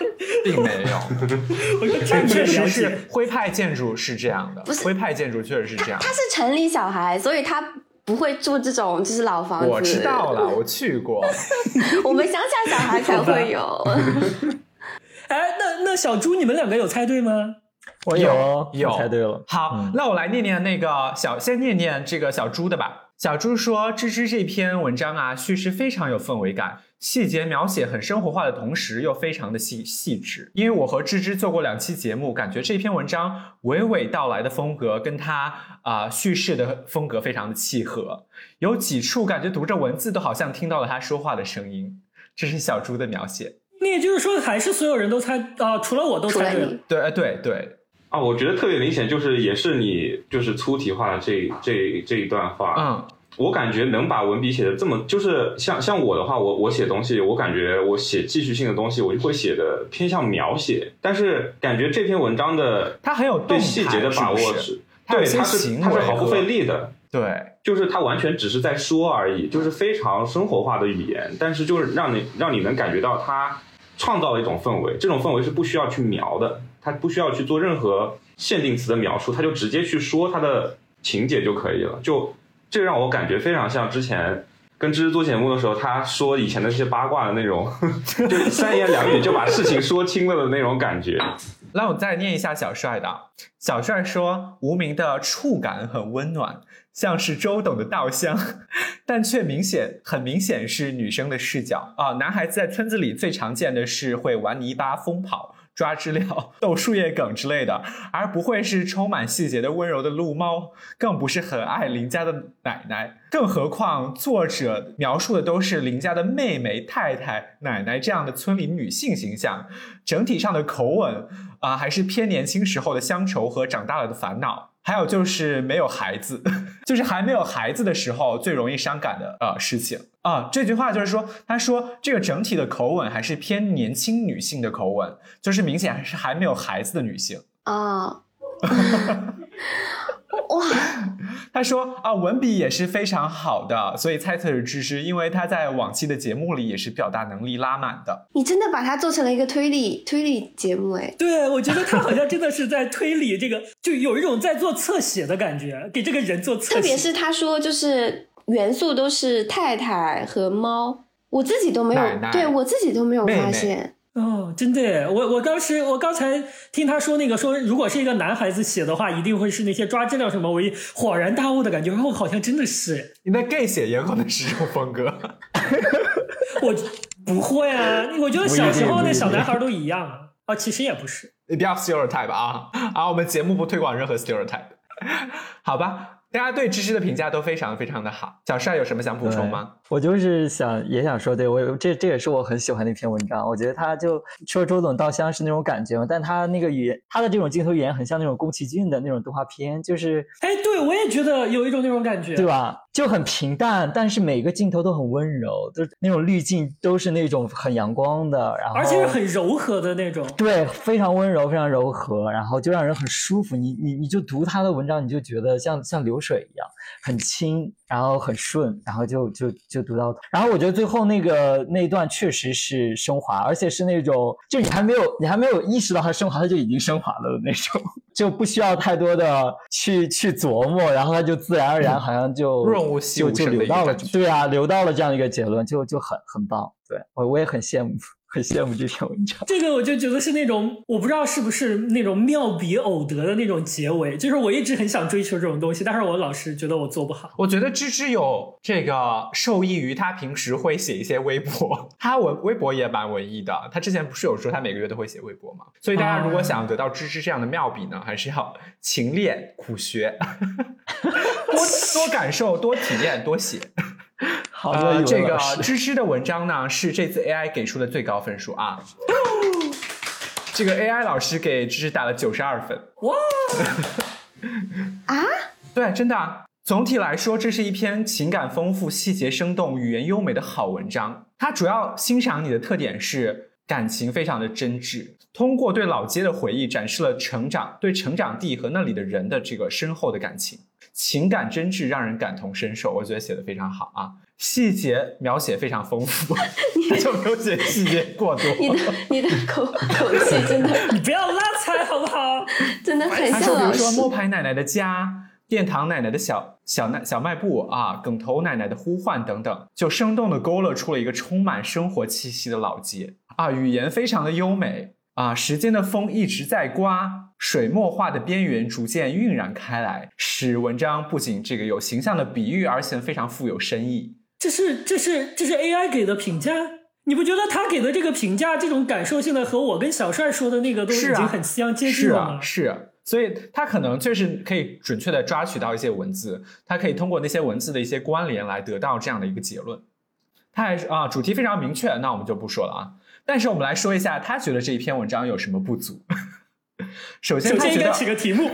并没有，我说确实是徽派建筑是这样的，不是徽派建筑确实是这样。他是城里小孩，所以他。不会住这种就是老房子。我知道了，我去过。我们乡下小孩才会有。哎，那那小猪，你们两个有猜对吗？我有，有猜对了。好，那我来念念那个小，先念念这个小猪的吧。小猪说：“芝芝这篇文章啊，叙事非常有氛围感。”细节描写很生活化的同时，又非常的细细致。因为我和芝芝做过两期节目，感觉这篇文章娓娓道来的风格跟他啊叙事的风格非常的契合。有几处感觉读着文字都好像听到了他说话的声音。这是小猪的描写。那也就是说，还是所有人都猜啊，除了我都猜对。对，对，对。啊，我觉得特别明显，就是也是你就是粗体化的这这这一段话。嗯。我感觉能把文笔写的这么，就是像像我的话，我我写东西，我感觉我写记叙性的东西，我就会写的偏向描写。但是感觉这篇文章的它很有对细节的把握是，对它是它是毫不费力的，对，就是它完全只是在说而已，就是非常生活化的语言，但是就是让你让你能感觉到它创造了一种氛围，这种氛围是不需要去描的，它不需要去做任何限定词的描述，它就直接去说它的情节就可以了，就。这让我感觉非常像之前跟芝芝做节目的时候，他说以前的那些八卦的那种，就三言两语就把事情说清了的那种感觉。那我再念一下小帅的。小帅说：“无名的触感很温暖，像是周董的稻香，但却明显很明显是女生的视角啊。男孩子在村子里最常见的是会玩泥巴、疯跑。”抓知了、逗树叶梗之类的，而不会是充满细节的温柔的鹿猫，更不是很爱邻家的奶奶。更何况作者描述的都是邻家的妹妹、太太、奶奶这样的村里女性形象，整体上的口吻啊，还是偏年轻时候的乡愁和长大了的烦恼。还有就是没有孩子，就是还没有孩子的时候最容易伤感的呃事情啊。这句话就是说，他说这个整体的口吻还是偏年轻女性的口吻，就是明显还是还没有孩子的女性啊。哇，他说啊，文笔也是非常好的，所以猜测是芝芝，因为他在往期的节目里也是表达能力拉满的。你真的把它做成了一个推理推理节目哎？对，我觉得他好像真的是在推理这个，就有一种在做侧写的感觉，给这个人做侧写。特别是他说就是元素都是太太和猫，我自己都没有，对我自己都没有发现。哦，真的，我我当时我刚才听他说那个说，如果是一个男孩子写的话，一定会是那些抓质量什么，我一恍然大悟的感觉，哦好像真的是。你那 gay 写也可能是这种风格。我不会啊，我觉得小时候那小男孩都一样啊，其实也不是。你 不要 stereotype 啊啊，我们节目不推广任何 stereotype，好吧。大家对芝芝的评价都非常非常的好。小帅有什么想补充吗？我就是想也想说，对我这这也是我很喜欢的一篇文章。我觉得他就说周董稻香是那种感觉嘛，但他那个语言，他的这种镜头语言很像那种宫崎骏的那种动画片，就是哎，对我也觉得有一种那种感觉，对吧？就很平淡，但是每个镜头都很温柔，就是那种滤镜都是那种很阳光的，然后而且是很柔和的那种，对，非常温柔，非常柔和，然后就让人很舒服。你你你就读他的文章，你就觉得像像流水一样，很轻，然后很顺，然后就就就读到。然后我觉得最后那个那一段确实是升华，而且是那种就你还没有你还没有意识到它升华，它就已经升华了的那种，就不需要太多的去去琢磨，然后它就自然而然好像就。就就流到了，对啊，流到了这样一个结论，就就很很棒。对我我也很羡慕，很羡慕这篇文章。这个我就觉得是那种，我不知道是不是那种妙笔偶得的那种结尾。就是我一直很想追求这种东西，但是我老是觉得我做不好。我觉得芝芝有这个受益于他平时会写一些微博，他文微博也蛮文艺的。他之前不是有说他每个月都会写微博吗？所以大家如果想得到芝芝这样的妙笔呢，还是要勤练苦学。多多感受，多体验，多写。好的，这个芝芝的文章呢，是这次 AI 给出的最高分数啊。这个 AI 老师给芝芝打了九十二分。哇！啊？对，真的。啊总体来说，这是一篇情感丰富、细节生动、语言优美的好文章。它主要欣赏你的特点是感情非常的真挚，通过对老街的回忆，展示了成长对成长地和那里的人的这个深厚的感情。情感真挚，让人感同身受，我觉得写的非常好啊，细节描写非常丰富，他 就没有写细节过多。你的 你的口口气真的，你不要拉踩好不好？真的很像他说，比如说摸牌奶奶的家、殿堂奶奶的小小奶小卖部啊、梗头奶奶的呼唤等等，就生动的勾勒出了一个充满生活气息的老街啊，语言非常的优美啊，时间的风一直在刮。水墨画的边缘逐渐晕染开来，使文章不仅这个有形象的比喻，而且非常富有深意。这是这是这是 AI 给的评价，你不觉得他给的这个评价，这种感受现在和我跟小帅说的那个都已经很相接近了吗？是，所以他可能就是可以准确的抓取到一些文字，他可以通过那些文字的一些关联来得到这样的一个结论。他还是啊，主题非常明确，那我们就不说了啊。但是我们来说一下，他觉得这一篇文章有什么不足。首先，首先应该起个题目。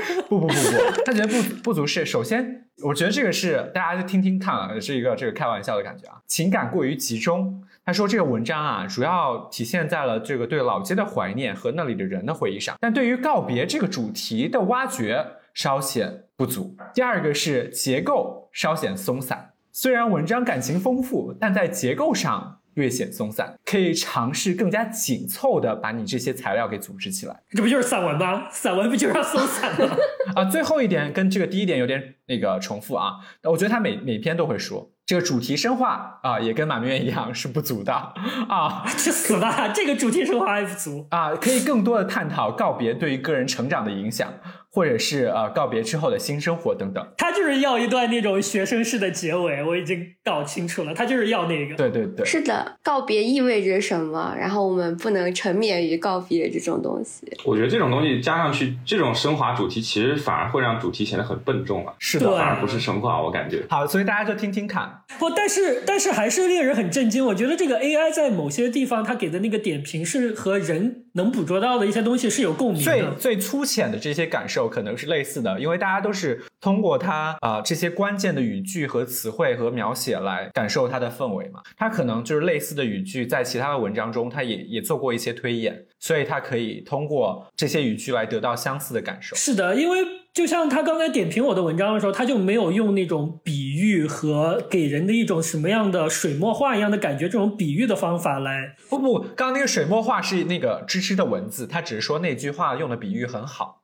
不不不不，他觉得不不足是首先，我觉得这个是大家就听听看啊，是一个这个开玩笑的感觉啊。情感过于集中，他说这个文章啊，主要体现在了这个对老街的怀念和那里的人的回忆上，但对于告别这个主题的挖掘稍显不足。第二个是结构稍显松散，虽然文章感情丰富，但在结构上。略显松散，可以尝试更加紧凑的把你这些材料给组织起来。这不就是散文吗？散文不就是要松散吗？啊，最后一点跟这个第一点有点那个重复啊。我觉得他每每篇都会说这个主题深化啊，也跟马明远一样是不足的啊。去死吧！这个主题深化还不足啊，可以更多的探讨告别对于个人成长的影响。或者是呃告别之后的新生活等等，他就是要一段那种学生式的结尾，我已经搞清楚了，他就是要那个。对对对，是的，告别意味着什么？然后我们不能沉湎于告别这种东西。我觉得这种东西加上去，这种升华主题，其实反而会让主题显得很笨重了。是的，反而不是升华，我感觉。好，所以大家就听听看。不，但是但是还是令人很震惊。我觉得这个 AI 在某些地方，它给的那个点评是和人能捕捉到的一些东西是有共鸣的。最最粗浅的这些感受可能是类似。的，因为大家都是通过它啊这些关键的语句和词汇和描写来感受它的氛围嘛。它可能就是类似的语句，在其他的文章中，它也也做过一些推演，所以它可以通过这些语句来得到相似的感受。是的，因为就像他刚才点评我的文章的时候，他就没有用那种比喻和给人的一种什么样的水墨画一样的感觉这种比喻的方法来。不不，刚刚那个水墨画是那个芝芝的文字，他只是说那句话用的比喻很好。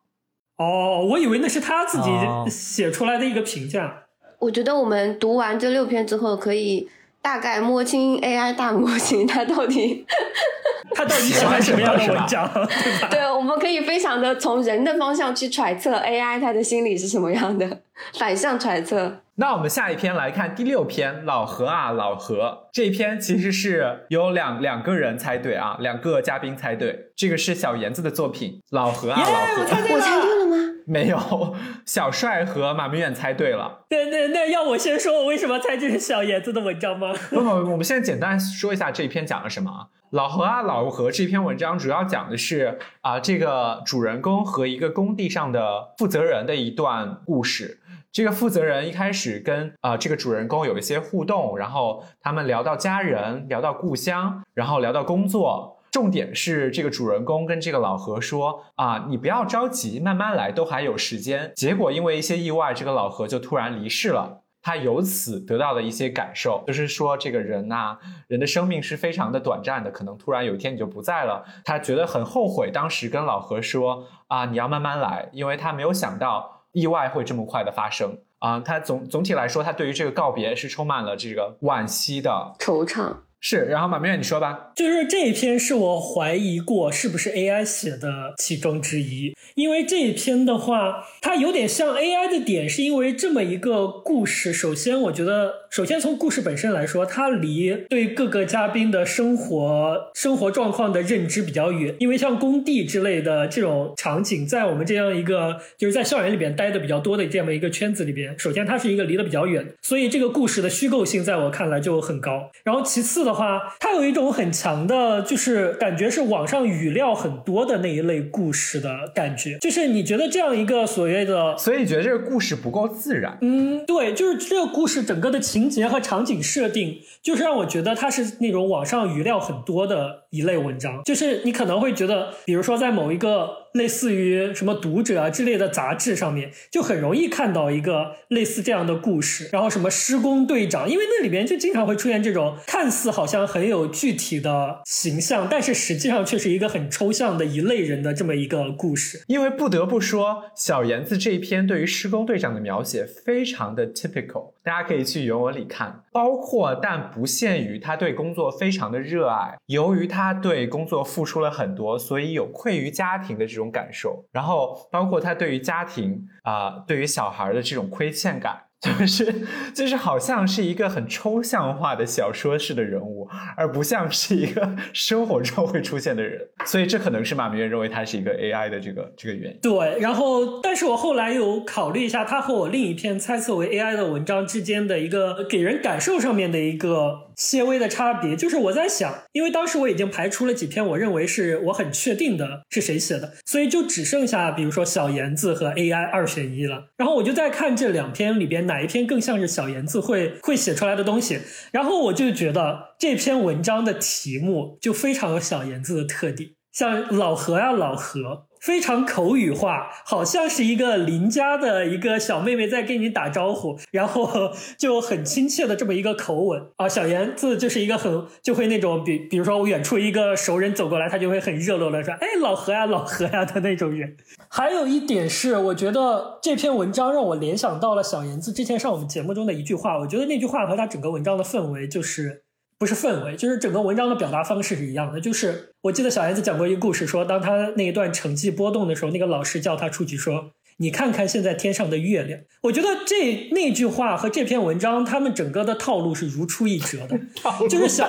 哦，我以为那是他自己写出来的一个评价。我觉得我们读完这六篇之后，可以大概摸清 AI 大模型它到底，它到底喜欢什么样的文章，对吧？对，我们可以非常的从人的方向去揣测 AI 它的心理是什么样的，反向揣测。那我们下一篇来看第六篇，老何啊，老何这一篇其实是有两两个人猜对啊，两个嘉宾猜对，这个是小严子的作品，老何啊，老何，我猜对了吗？没有，小帅和马明远猜对了。对那那要我先说我为什么猜这是小严子的文章吗？不不，我们现在简单说一下这一篇讲了什么。老何啊，老何这篇文章主要讲的是啊，这个主人公和一个工地上的负责人的一段故事。这个负责人一开始跟啊这个主人公有一些互动，然后他们聊到家人，聊到故乡，然后聊到工作。重点是这个主人公跟这个老何说啊，你不要着急，慢慢来，都还有时间。结果因为一些意外，这个老何就突然离世了。他由此得到的一些感受，就是说这个人呐，人的生命是非常的短暂的，可能突然有一天你就不在了。他觉得很后悔，当时跟老何说啊，你要慢慢来，因为他没有想到意外会这么快的发生啊。他总总体来说，他对于这个告别是充满了这个惋惜的惆怅。是，然后马明远你说吧，就是这一篇是我怀疑过是不是 AI 写的其中之一，因为这一篇的话，它有点像 AI 的点，是因为这么一个故事。首先，我觉得，首先从故事本身来说，它离对各个嘉宾的生活生活状况的认知比较远，因为像工地之类的这种场景，在我们这样一个就是在校园里边待的比较多的这么一个圈子里边，首先它是一个离得比较远，所以这个故事的虚构性在我看来就很高。然后其次。的话，它有一种很强的，就是感觉是网上语料很多的那一类故事的感觉。就是你觉得这样一个所谓的，所以你觉得这个故事不够自然？嗯，对，就是这个故事整个的情节和场景设定，就是让我觉得它是那种网上语料很多的一类文章。就是你可能会觉得，比如说在某一个。类似于什么读者啊之类的杂志上面，就很容易看到一个类似这样的故事。然后什么施工队长，因为那里边就经常会出现这种看似好像很有具体的形象，但是实际上却是一个很抽象的一类人的这么一个故事。因为不得不说，小严子这一篇对于施工队长的描写非常的 typical，大家可以去原文里看，包括但不限于他对工作非常的热爱，由于他对工作付出了很多，所以有愧于家庭的这。种感受，然后包括他对于家庭啊，对于小孩的这种亏欠感。就是就是好像是一个很抽象化的小说式的人物，而不像是一个生活中会出现的人，所以这可能是马明月认为他是一个 AI 的这个这个原因。对，然后但是我后来有考虑一下，他和我另一篇猜测为 AI 的文章之间的一个给人感受上面的一个些微的差别，就是我在想，因为当时我已经排除了几篇我认为是我很确定的是谁写的，所以就只剩下比如说小言子和 AI 二选一了，然后我就在看这两篇里边。哪一篇更像是小言子会会写出来的东西？然后我就觉得这篇文章的题目就非常有小言子的特点，像老何呀，老何。非常口语化，好像是一个邻家的一个小妹妹在跟你打招呼，然后就很亲切的这么一个口吻啊。小严字就是一个很就会那种比比如说我远处一个熟人走过来，他就会很热络的说：“哎，老何呀，老何呀”的那种人。还有一点是，我觉得这篇文章让我联想到了小严字之前上我们节目中的一句话，我觉得那句话和他整个文章的氛围就是。不是氛围，就是整个文章的表达方式是一样的。就是我记得小燕子讲过一个故事，说当他那一段成绩波动的时候，那个老师叫他出去说。你看看现在天上的月亮，我觉得这那句话和这篇文章，他们整个的套路是如出一辙的，就是小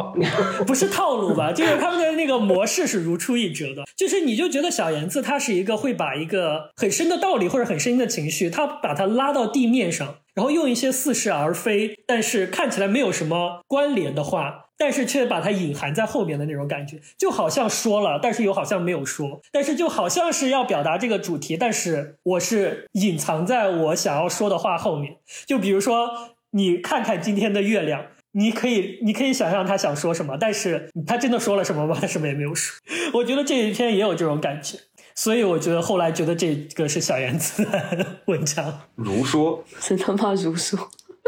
不是套路吧，就是他们的那个模式是如出一辙的，就是你就觉得小燕子他是一个会把一个很深的道理或者很深的情绪，他把它拉到地面上，然后用一些似是而非，但是看起来没有什么关联的话。但是却把它隐含在后面的那种感觉，就好像说了，但是又好像没有说，但是就好像是要表达这个主题，但是我是隐藏在我想要说的话后面。就比如说，你看看今天的月亮，你可以，你可以想象他想说什么，但是他真的说了什么吗？他什么也没有说。我觉得这一篇也有这种感觉，所以我觉得后来觉得这个是小燕子的文章，如说，真他妈如说。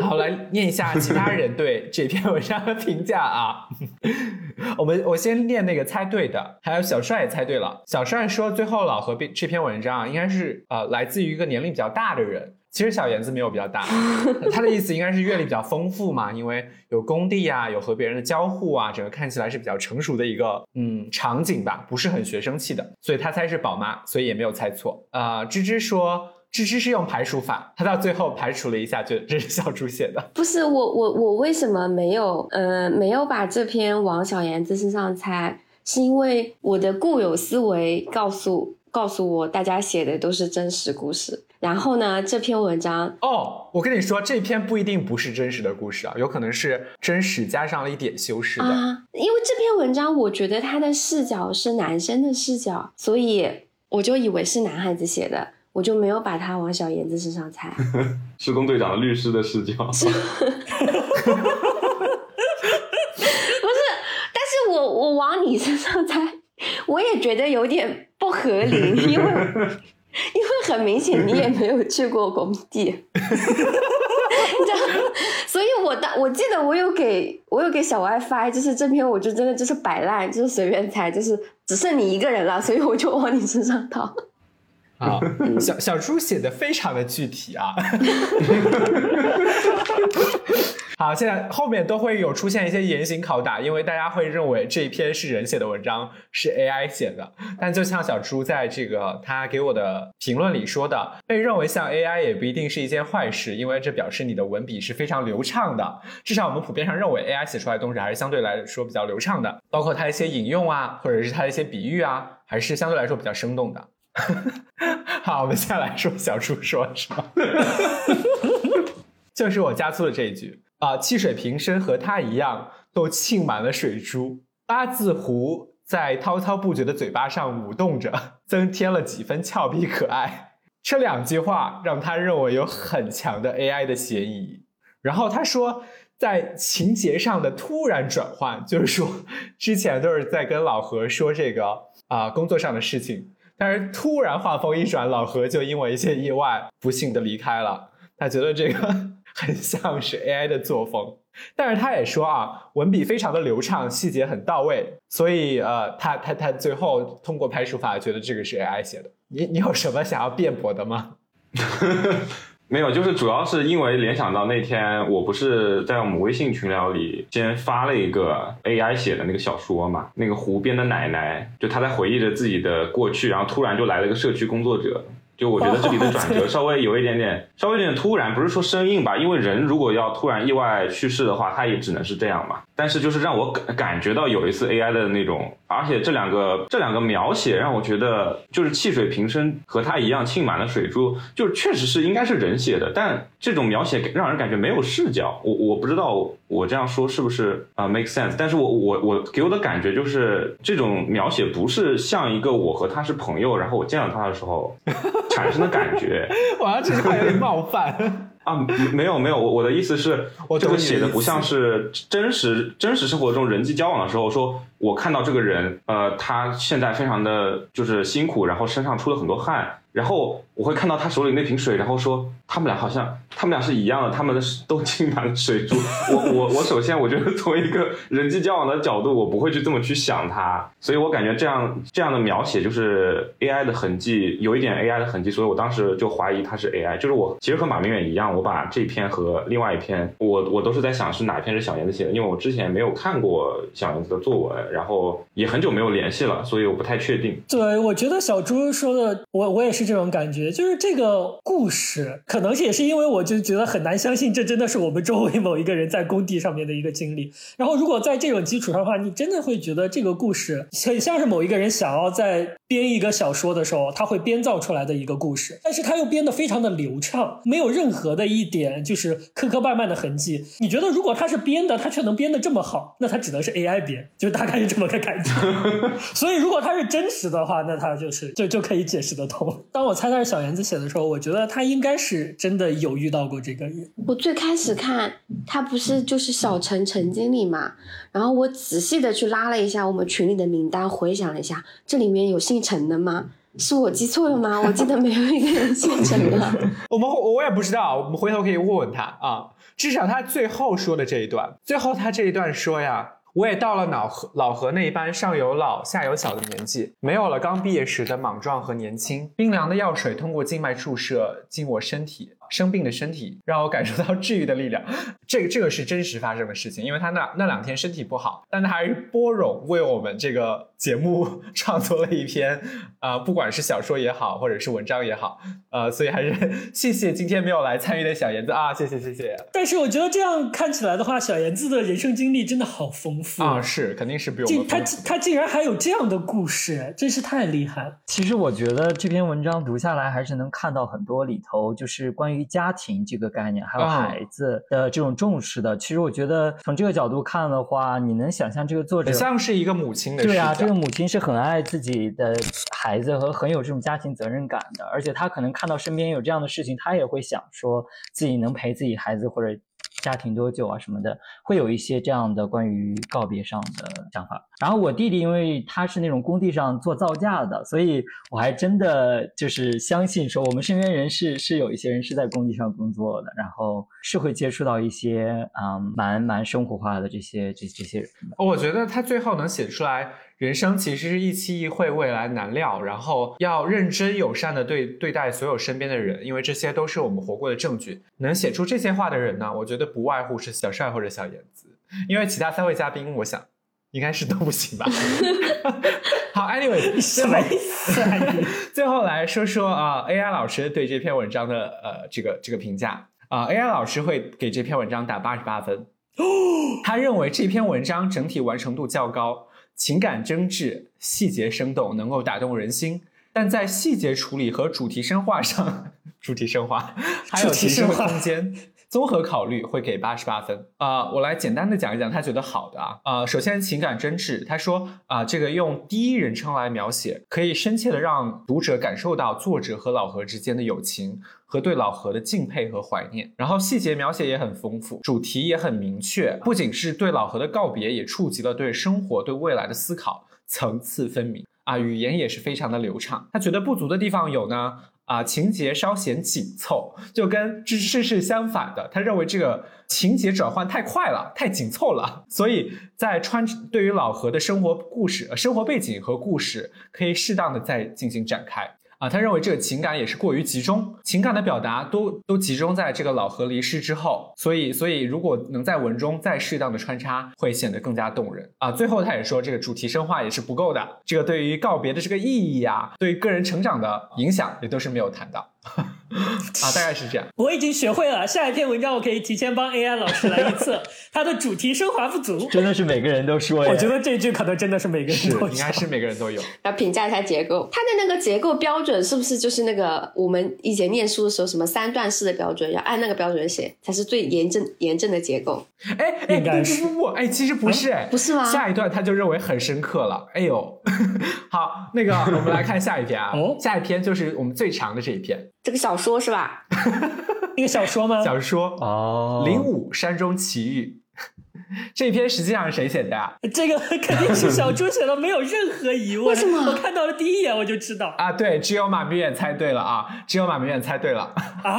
好，来念一下其他人对这篇文章的评价啊。我们我先念那个猜对的，还有小帅也猜对了。小帅说，最后老何这篇文章啊应该是呃来自于一个年龄比较大的人。其实小言子没有比较大，他的意思应该是阅历比较丰富嘛，因为有工地啊，有和别人的交互啊，整个看起来是比较成熟的一个嗯场景吧，不是很学生气的，所以他猜是宝妈，所以也没有猜错。啊，芝芝说。芝芝是用排除法，他到最后排除了一下，就这是小猪写的。不是我，我我为什么没有呃没有把这篇往小言子身上猜？是因为我的固有思维告诉告诉我大家写的都是真实故事。然后呢，这篇文章哦，我跟你说，这篇不一定不是真实的故事啊，有可能是真实加上了一点修饰的。啊，因为这篇文章我觉得他的视角是男生的视角，所以我就以为是男孩子写的，我就没有把它往小严子身上猜。施工队长的律师的视角。不是，但是我我往你身上猜，我也觉得有点不合理，因为。因为很明显你也没有去过工地，你知道，所以我当我记得我有给我有给小 WiFi，就是这篇我就真的就是摆烂，就是随便猜，就是只剩你一个人了，所以我就往你身上套。啊，小小猪写的非常的具体啊。好，现在后面都会有出现一些严刑拷打，因为大家会认为这一篇是人写的文章，是 AI 写的。但就像小猪在这个他给我的评论里说的，被认为像 AI 也不一定是一件坏事，因为这表示你的文笔是非常流畅的。至少我们普遍上认为 AI 写出来的东西还是相对来说比较流畅的，包括它一些引用啊，或者是它的一些比喻啊，还是相对来说比较生动的。好，我们下来说小猪说什么，就是我加粗的这一句。啊，汽水瓶身和它一样，都浸满了水珠。八字胡在滔滔不绝的嘴巴上舞动着，增添了几分俏皮可爱。这两句话让他认为有很强的 AI 的嫌疑。然后他说，在情节上的突然转换，就是说之前都是在跟老何说这个啊工作上的事情，但是突然话锋一转，老何就因为一些意外不幸的离开了。他觉得这个。很像是 AI 的作风，但是他也说啊，文笔非常的流畅，细节很到位，所以呃，他他他最后通过排除法，觉得这个是 AI 写的。你你有什么想要辩驳的吗？没有，就是主要是因为联想到那天我不是在我们微信群聊里先发了一个 AI 写的那个小说嘛，那个湖边的奶奶，就她在回忆着自己的过去，然后突然就来了个社区工作者。就我觉得这里的转折稍微有一点点，稍微有点突然，不是说生硬吧？因为人如果要突然意外去世的话，他也只能是这样嘛。但是就是让我感感觉到有一次 AI 的那种，而且这两个这两个描写让我觉得，就是汽水瓶身和它一样浸满了水珠，就确实是应该是人写的，但这种描写让人感觉没有视角。我我不知道我这样说是不是啊 make sense？但是我我我给我的感觉就是这种描写不是像一个我和他是朋友，然后我见到他的时候。产生的感觉，哇，这句话有点冒犯 啊！没有没有，我我的意思是，这个写的不像是真实真实生活中人际交往的时候，说我看到这个人，呃，他现在非常的就是辛苦，然后身上出了很多汗。然后我会看到他手里那瓶水，然后说他们俩好像他们俩是一样的，他们的 都浸满了水珠。我我我首先我觉得从一个人际交往的角度，我不会去这么去想他，所以我感觉这样这样的描写就是 AI 的痕迹，有一点 AI 的痕迹，所以我当时就怀疑他是 AI。就是我其实和马明远一样，我把这篇和另外一篇，我我都是在想是哪一篇是小燕子写的，因为我之前没有看过小燕子的作文，然后也很久没有联系了，所以我不太确定。对，我觉得小朱说的，我我也是。是这种感觉，就是这个故事，可能也是因为我就觉得很难相信，这真的是我们周围某一个人在工地上面的一个经历。然后，如果在这种基础上的话，你真的会觉得这个故事很像是某一个人想要在编一个小说的时候，他会编造出来的一个故事。但是他又编得非常的流畅，没有任何的一点就是磕磕绊绊的痕迹。你觉得如果他是编的，他却能编得这么好，那他只能是 AI 编，就大概是这么个感觉。所以，如果他是真实的话，那他就是就就可以解释得通。当我猜他是小园子写的时候，我觉得他应该是真的有遇到过这个人。我最开始看他不是就是小陈陈经理嘛，然后我仔细的去拉了一下我们群里的名单，回想了一下，这里面有姓陈的吗？是我记错了吗？我记得没有一个人姓陈的。我们我也不知道，我们回头可以问问他啊。至少他最后说的这一段，最后他这一段说呀。我也到了老何老何那一般上有老下有小的年纪，没有了刚毕业时的莽撞和年轻。冰凉的药水通过静脉注射进我身体，生病的身体，让我感受到治愈的力量。这个这个是真实发生的事情，因为他那那两天身体不好，但他还是波冗为我们这个节目 创作了一篇，呃，不管是小说也好，或者是文章也好，呃，所以还是谢谢今天没有来参与的小妍子啊，谢谢谢谢但是我觉得这样看起来的话，小妍子的人生经历真的好丰富啊，是肯定是比我竟他他竟然还有这样的故事，真是太厉害了。其实我觉得这篇文章读下来，还是能看到很多里头就是关于家庭这个概念，还有啊孩子的这种重视的。其实我觉得从这个角度看的话，你能想象这个作者很像是一个母亲的对啊，这个母亲是很爱自己的孩子和很有这种家庭责任感的，而且她可能看到身边有这样的事情，她也会想说自己能陪自己孩子或者家庭多久啊什么的，会有一些这样的关于告别上的想法。然后我弟弟因为他是那种工地上做造价的，所以我还真的就是相信说我们身边人是是有一些人是在工地上工作的，然后是会接触到一些嗯蛮蛮生活化的这些这这些人。我觉得他最后能写出来，人生其实是一期一会，未来难料，然后要认真友善的对对待所有身边的人，因为这些都是我们活过的证据。能写出这些话的人呢，我觉得不外乎是小帅或者小妍子，因为其他三位嘉宾，我想应该是都不行吧。好，anyway，什么意思？最后来说说啊、a i 老师对这篇文章的呃这个这个评价啊、a i 老师会给这篇文章打八十八分。他认为这篇文章整体完成度较高，情感真挚，细节生动，能够打动人心。但在细节处理和主题深化上，主题深化还有提升的空间。综合考虑会给八十八分啊、我来简单的讲一讲他觉得好的啊啊、首先情感真挚，他说啊、这个用第一人称来描写，可以深切的让读者感受到作者和老何之间的友情和对老何的敬佩和怀念。然后细节描写也很丰富，主题也很明确，不仅是对老何的告别，也触及了对生活、对未来的思考，层次分明啊，语言也是非常的流畅。他觉得不足的地方有呢。啊，情节稍显紧凑，就跟芝芝是相反的。他认为这个情节转换太快了，太紧凑了，所以在穿对于老何的生活故事、生活背景和故事，可以适当的再进行展开。啊，他认为这个情感也是过于集中，情感的表达都都集中在这个老何离世之后，所以所以如果能在文中再适当的穿插，会显得更加动人啊。最后他也说，这个主题深化也是不够的，这个对于告别的这个意义啊、对于个人成长的影响也都是没有谈到啊，大概是这样。我已经学会了，下一篇文章我可以提前帮 AI 老师来预测它的主题升华不足。真的是每个人都说，我觉得这句可能真的是每个是人都应该是每个人都有。要评价一下结构，它的那个结构标准是不是就是那个我们以前念书的时候什么三段式的标准，要按那个标准写，才是最严正严正的结构？哎哎，应该是不不不不，哎，其实不是哎，不是吗下一段他就认为很深刻了。哎呦，好，那个我们来看下一篇啊，哦下一篇就是我们最长的这一篇这个小说是吧？那个小说吗？小说哦《零五山中奇遇》。这一篇实际上是谁写的呀？这个肯定是小猪写的，没有任何疑问。为什么我看到了第一眼我就知道啊，对，只有马明远猜对了啊，只有马明远猜对了啊，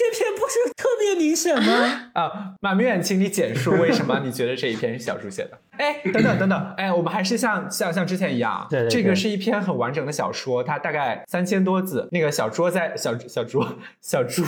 这篇不是特别明显吗？啊。马明远，请你简述为什么你觉得这一篇是小猪写的？哎，等等等等，哎，我们还是像像像之前一样啊，对对对这个是一篇很完整的小说，它大概三千多字。那个小猪在小小猪小猪。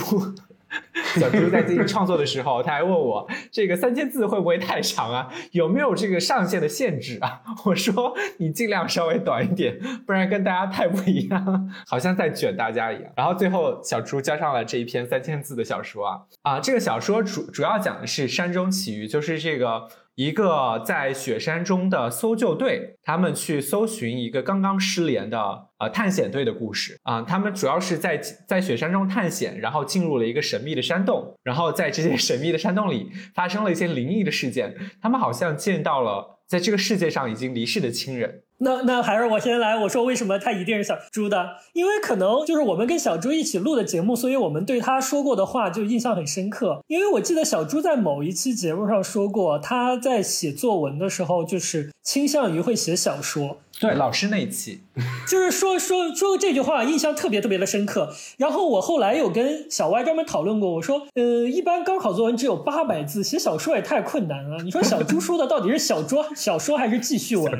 小猪在自己创作的时候，他还问我这个三千字会不会太长啊？有没有这个上限的限制啊？我说你尽量稍微短一点，不然跟大家太不一样，好像在卷大家一样。然后最后小猪交上了这一篇三千字的小说啊啊，这个小说主主要讲的是山中奇遇，就是这个。一个在雪山中的搜救队，他们去搜寻一个刚刚失联的呃探险队的故事啊、他们主要是在在雪山中探险，然后进入了一个神秘的山洞，然后在这些 神秘的山洞里发生了一些灵异的事件，他们好像见到了在这个世界上已经离世的亲人。那那还是我先来，我说为什么他一定是小猪的？因为可能就是我们跟小猪一起录的节目，所以我们对他说过的话就印象很深刻。因为我记得小猪在某一期节目上说过，他在写作文的时候就是倾向于会写小说。对，老师那一期，就是说说说这句话，印象特别特别的深刻。然后我后来有跟小歪专门讨论过，我说，呃，一般高考作文只有八百字，写小说也太困难了。你说小猪说的到底是小说小说还是记叙文？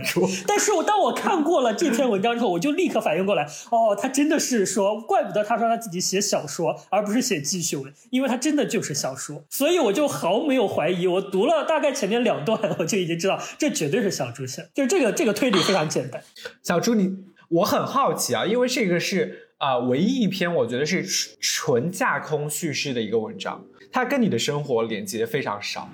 但是我当当我看过了这篇文章之后，我就立刻反应过来，哦，他真的是说，怪不得他说他自己写小说，而不是写记叙文，因为他真的就是小说。所以我就毫没有怀疑，我读了大概前面两段，我就已经知道这绝对是小猪写，就这个这个推理非常简单。小猪，你我很好奇啊，因为这个是啊、唯一一篇我觉得是纯架空叙事的一个文章，它跟你的生活连接非常少。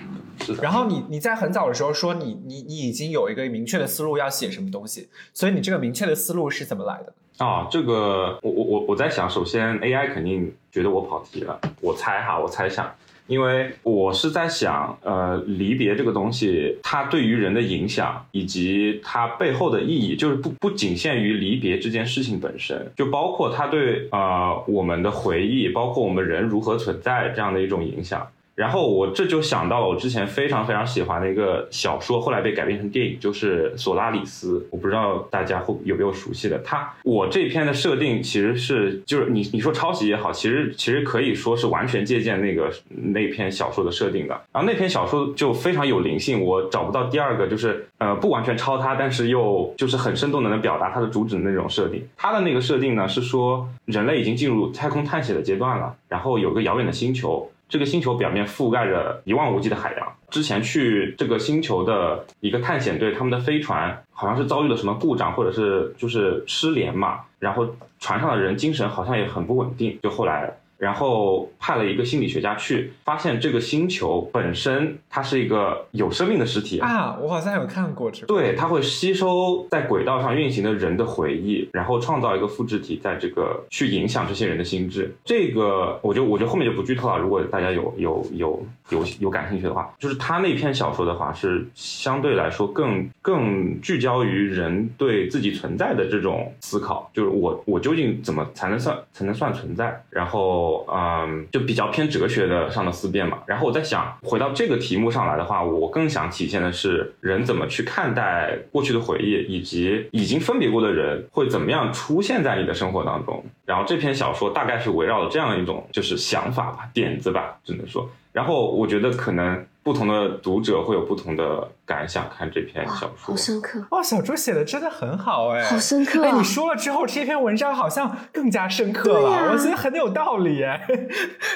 是的。然后你你在很早的时候说你你你已经有一个明确的思路要写什么东西，所以你这个明确的思路是怎么来的？啊，这个我我我我在想，首先 AI 肯定觉得我跑题了，我猜哈，我猜想，因为我是在想，呃，离别这个东西，它对于人的影响，以及它背后的意义，就是不不仅限于离别这件事情本身，就包括它对呃我们的回忆，包括我们人如何存在这样的一种影响。然后我这就想到了我之前非常非常喜欢的一个小说，后来被改编成电影，就是《索拉里斯》。我不知道大家会有没有熟悉的。它我这篇的设定其实是，就是你你说抄袭也好，其实其实可以说是完全借鉴那个那篇小说的设定的。然后那篇小说就非常有灵性，我找不到第二个就是呃不完全抄它，但是又就是很生动的能表达它的主旨的那种设定。它的那个设定呢是说人类已经进入太空探险的阶段了，然后有个遥远的星球。这个星球表面覆盖着一望无际的海洋。之前去这个星球的一个探险队，他们的飞船好像是遭遇了什么故障，或者是就是失联嘛。然后船上的人精神好像也很不稳定，就后来。然后派了一个心理学家去，发现这个星球本身它是一个有生命的实体啊，我好像有看过这个。对，它会吸收在轨道上运行的人的回忆，然后创造一个复制体，在这个去影响这些人的心智。这个我就我觉得后面就不剧透了。如果大家有有有有有感兴趣的话，就是他那篇小说的话，是相对来说更更聚焦于人对自己存在的这种思考，就是我我究竟怎么才能算才能算存在？然后嗯，就比较偏哲学的上的思辨嘛。然后我在想，回到这个题目上来的话，我更想体现的是人怎么去看待过去的回忆，以及已经分别过的人会怎么样出现在你的生活当中。然后这篇小说大概是围绕着这样一种就是想法吧、点子吧，只能说。然后我觉得可能不同的读者会有不同的感想，看这篇小，说好。深刻，哦，小猪写的真的很好哎，好深刻哎，啊你说了之后，这篇文章好像更加深刻了，我觉得很有道理哎。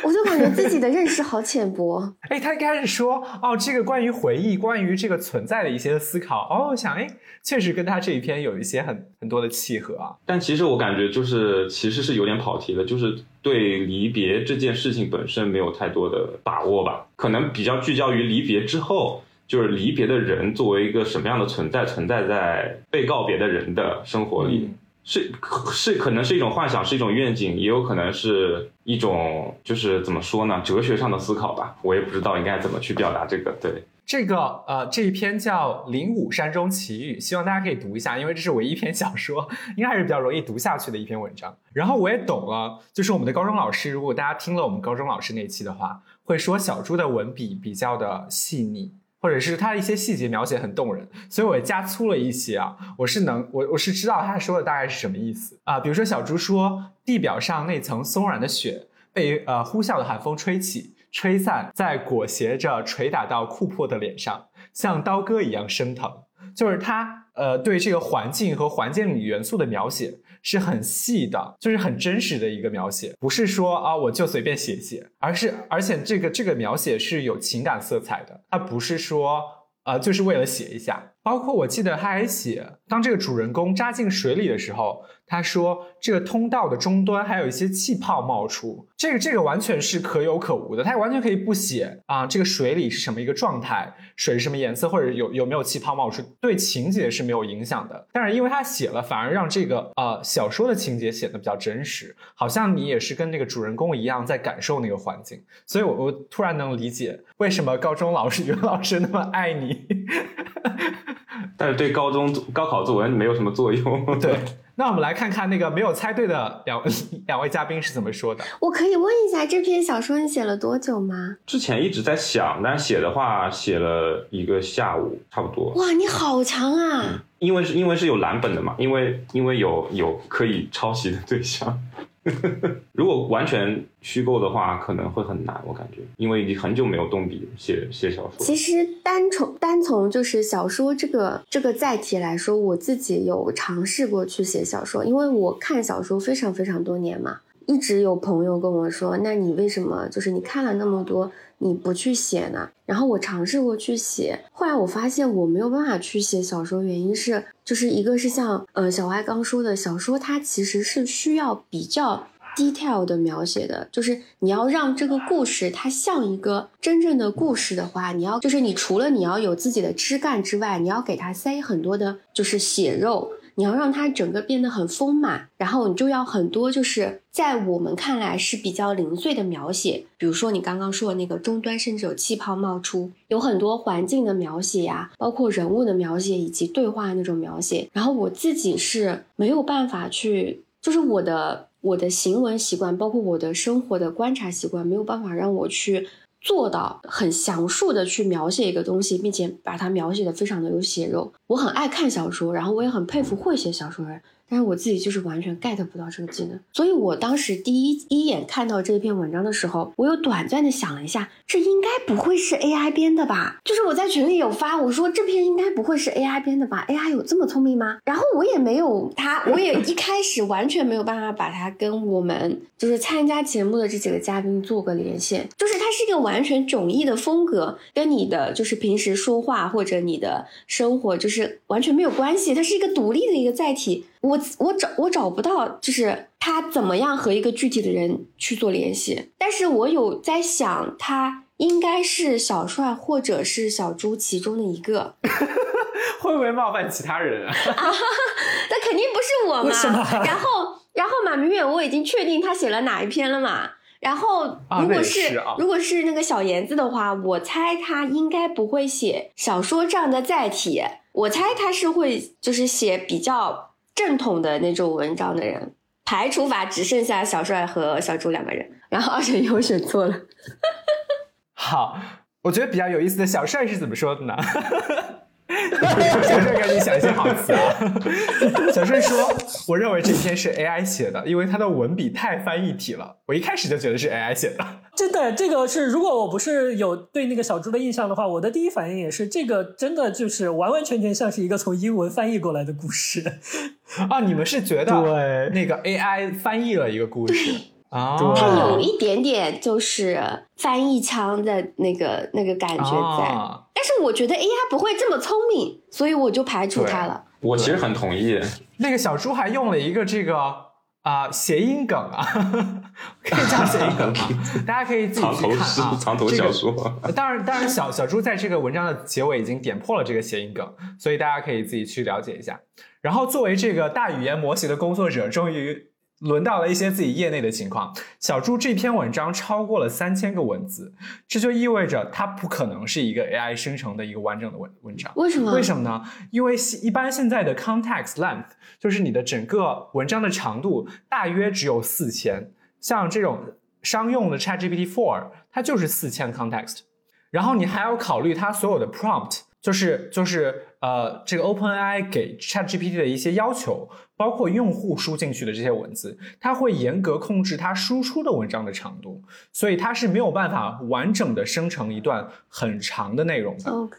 我就感觉自己的认识好浅薄。哎，他一开始说哦，这个关于回忆、关于这个存在的一些思考，哦，我想哎，确实跟他这一篇有一些很很多的契合啊。但其实我感觉就是其实是有点跑题了，就是对离别这件事情本身没有太多的把握吧，可能比较聚焦于离别之后，就是离别的人作为一个什么样的存在，存在在被告别的人的生活里。嗯是是可能是一种幻想，是一种愿景，也有可能是一种就是怎么说呢，哲学上的思考吧。我也不知道应该怎么去表达这个。对，这个呃，这一篇叫《灵武山中奇遇》，希望大家可以读一下，因为这是唯一一篇小说，应该还是比较容易读下去的一篇文章。然后我也懂了，就是我们的高中老师，如果大家听了我们高中老师那期的话，会说小猪的文笔比较的细腻。或者是他的一些细节描写很动人，所以我也加粗了一些啊。我是能，我我是知道他说的大概是什么意思啊。比如说小猪说，地表上那层松软的雪被呃呼啸的寒风吹起、吹散，再裹挟着捶打到库珀的脸上，像刀割一样生疼。就是他呃对这个环境和环境里元素的描写是很细的，就是很真实的一个描写，不是说啊我就随便写写，而是而且这个这个描写是有情感色彩的，它不是说呃就是为了写一下。包括我记得他还写，当这个主人公扎进水里的时候，他说这个通道的终端还有一些气泡冒出，这个这个完全是可有可无的，他完全可以不写啊，这个水里是什么一个状态，水是什么颜色，或者有有没有气泡冒出，对情节是没有影响的。但是因为他写了，反而让这个呃小说的情节显得比较真实，好像你也是跟那个主人公一样在感受那个环境，所以我我突然能理解为什么高中老师语文老师那么爱你。但是对高中高考作文没有什么作用。对，那我们来看看那个没有猜对的两 两位嘉宾是怎么说的。我可以问一下，这篇小说你写了多久吗？之前一直在想，但写的话写了一个下午差不多。哇，你好强啊！因为是因为是有蓝本的嘛，因为因为有有可以抄袭的对象。如果完全虚构的话，可能会很难，我感觉，因为已经很久没有动笔写写小说。其实单从单从就是小说这个这个载体来说，我自己有尝试过去写小说，因为我看小说非常非常多年嘛，一直有朋友跟我说，那你为什么就是你看了那么多，你不去写呢？然后我尝试过去写，后来我发现我没有办法去写小说，原因是就是一个是像呃小歪刚说的，小说它其实是需要比较。detail 的描写的，就是你要让这个故事它像一个真正的故事的话，你要就是你除了你要有自己的枝干之外，你要给它塞很多的，就是血肉，你要让它整个变得很丰满，然后你就要很多就是在我们看来是比较零碎的描写，比如说你刚刚说的那个终端甚至有气泡冒出，有很多环境的描写呀，包括人物的描写以及对话那种描写，然后我自己是没有办法去，就是我的。我的行为习惯，包括我的生活的观察习惯，没有办法让我去做到很详述的去描写一个东西，并且把它描写的非常的有血肉。我很爱看小说，然后我也很佩服会写小说的人。但是我自己就是完全 get 不到这个技能，所以我当时第一一眼看到这篇文章的时候，我又短暂的想了一下，这应该不会是 AI 编的吧？就是我在群里有发，我说这篇应该不会是 AI 编的吧？AI 有这么聪明吗？然后我也没有他，我也一开始完全没有办法把它跟我们就是参加节目的这几个嘉宾做个连线，就是它是一个完全迥异的风格，跟你的就是平时说话或者你的生活就是完全没有关系，它是一个独立的一个载体。我我找我找不到，就是他怎么样和一个具体的人去做联系。但是我有在想，他应该是小帅或者是小猪其中的一个，会不会冒犯其他人啊？那肯定不是我嘛。然后然后马明远我已经确定他写了哪一篇了嘛。然后如果是如果是那个小严子的话，我猜他应该不会写小说这样的载体，我猜他是会就是写比较。正统的那种文章的人，排除法只剩下小帅和小猪两个人，然后二选一我选错了。好，我觉得比较有意思的小帅是怎么说的呢？小顺赶紧想一些好词啊！小顺说：“我认为这篇是 AI 写的，因为他的文笔太翻译体了。我一开始就觉得是 AI 写的。”真的，这个是如果我不是有对那个小猪的印象的话，我的第一反应也是这个，真的就是完完全全像是一个从英文翻译过来的故事 啊！你们是觉得对那个 AI 翻译了一个故事啊？它有一点点就是翻译腔的那个那个感觉在，但是我觉得 AI 不会这么聪明，所以我就排除它了。我其实很同意，那个小猪还用了一个这个。啊，谐音梗啊，可以叫谐音梗吗？大家可以自己去看啊。藏头小说。当然，当然，小小猪在这个文章的结尾已经点破了这个谐音梗，所以大家可以自己去了解一下。然后，作为这个大语言模型的工作者，终于。轮到了一些自己业内的情况。小猪这篇文章超过了三千个文字，这就意味着它不可能是一个 AI 生成的一个完整的文文章。为什么？为什么呢？因为一般现在的 context length 就是你的整个文章的长度大约只有四千。像这种商用的 ChatGPT Four，它就是四千 context。然后你还要考虑它所有的 prompt，就是就是呃这个 OpenAI 给 ChatGPT 的一些要求。包括用户输进去的这些文字，它会严格控制它输出的文章的长度，所以它是没有办法完整的生成一段很长的内容的。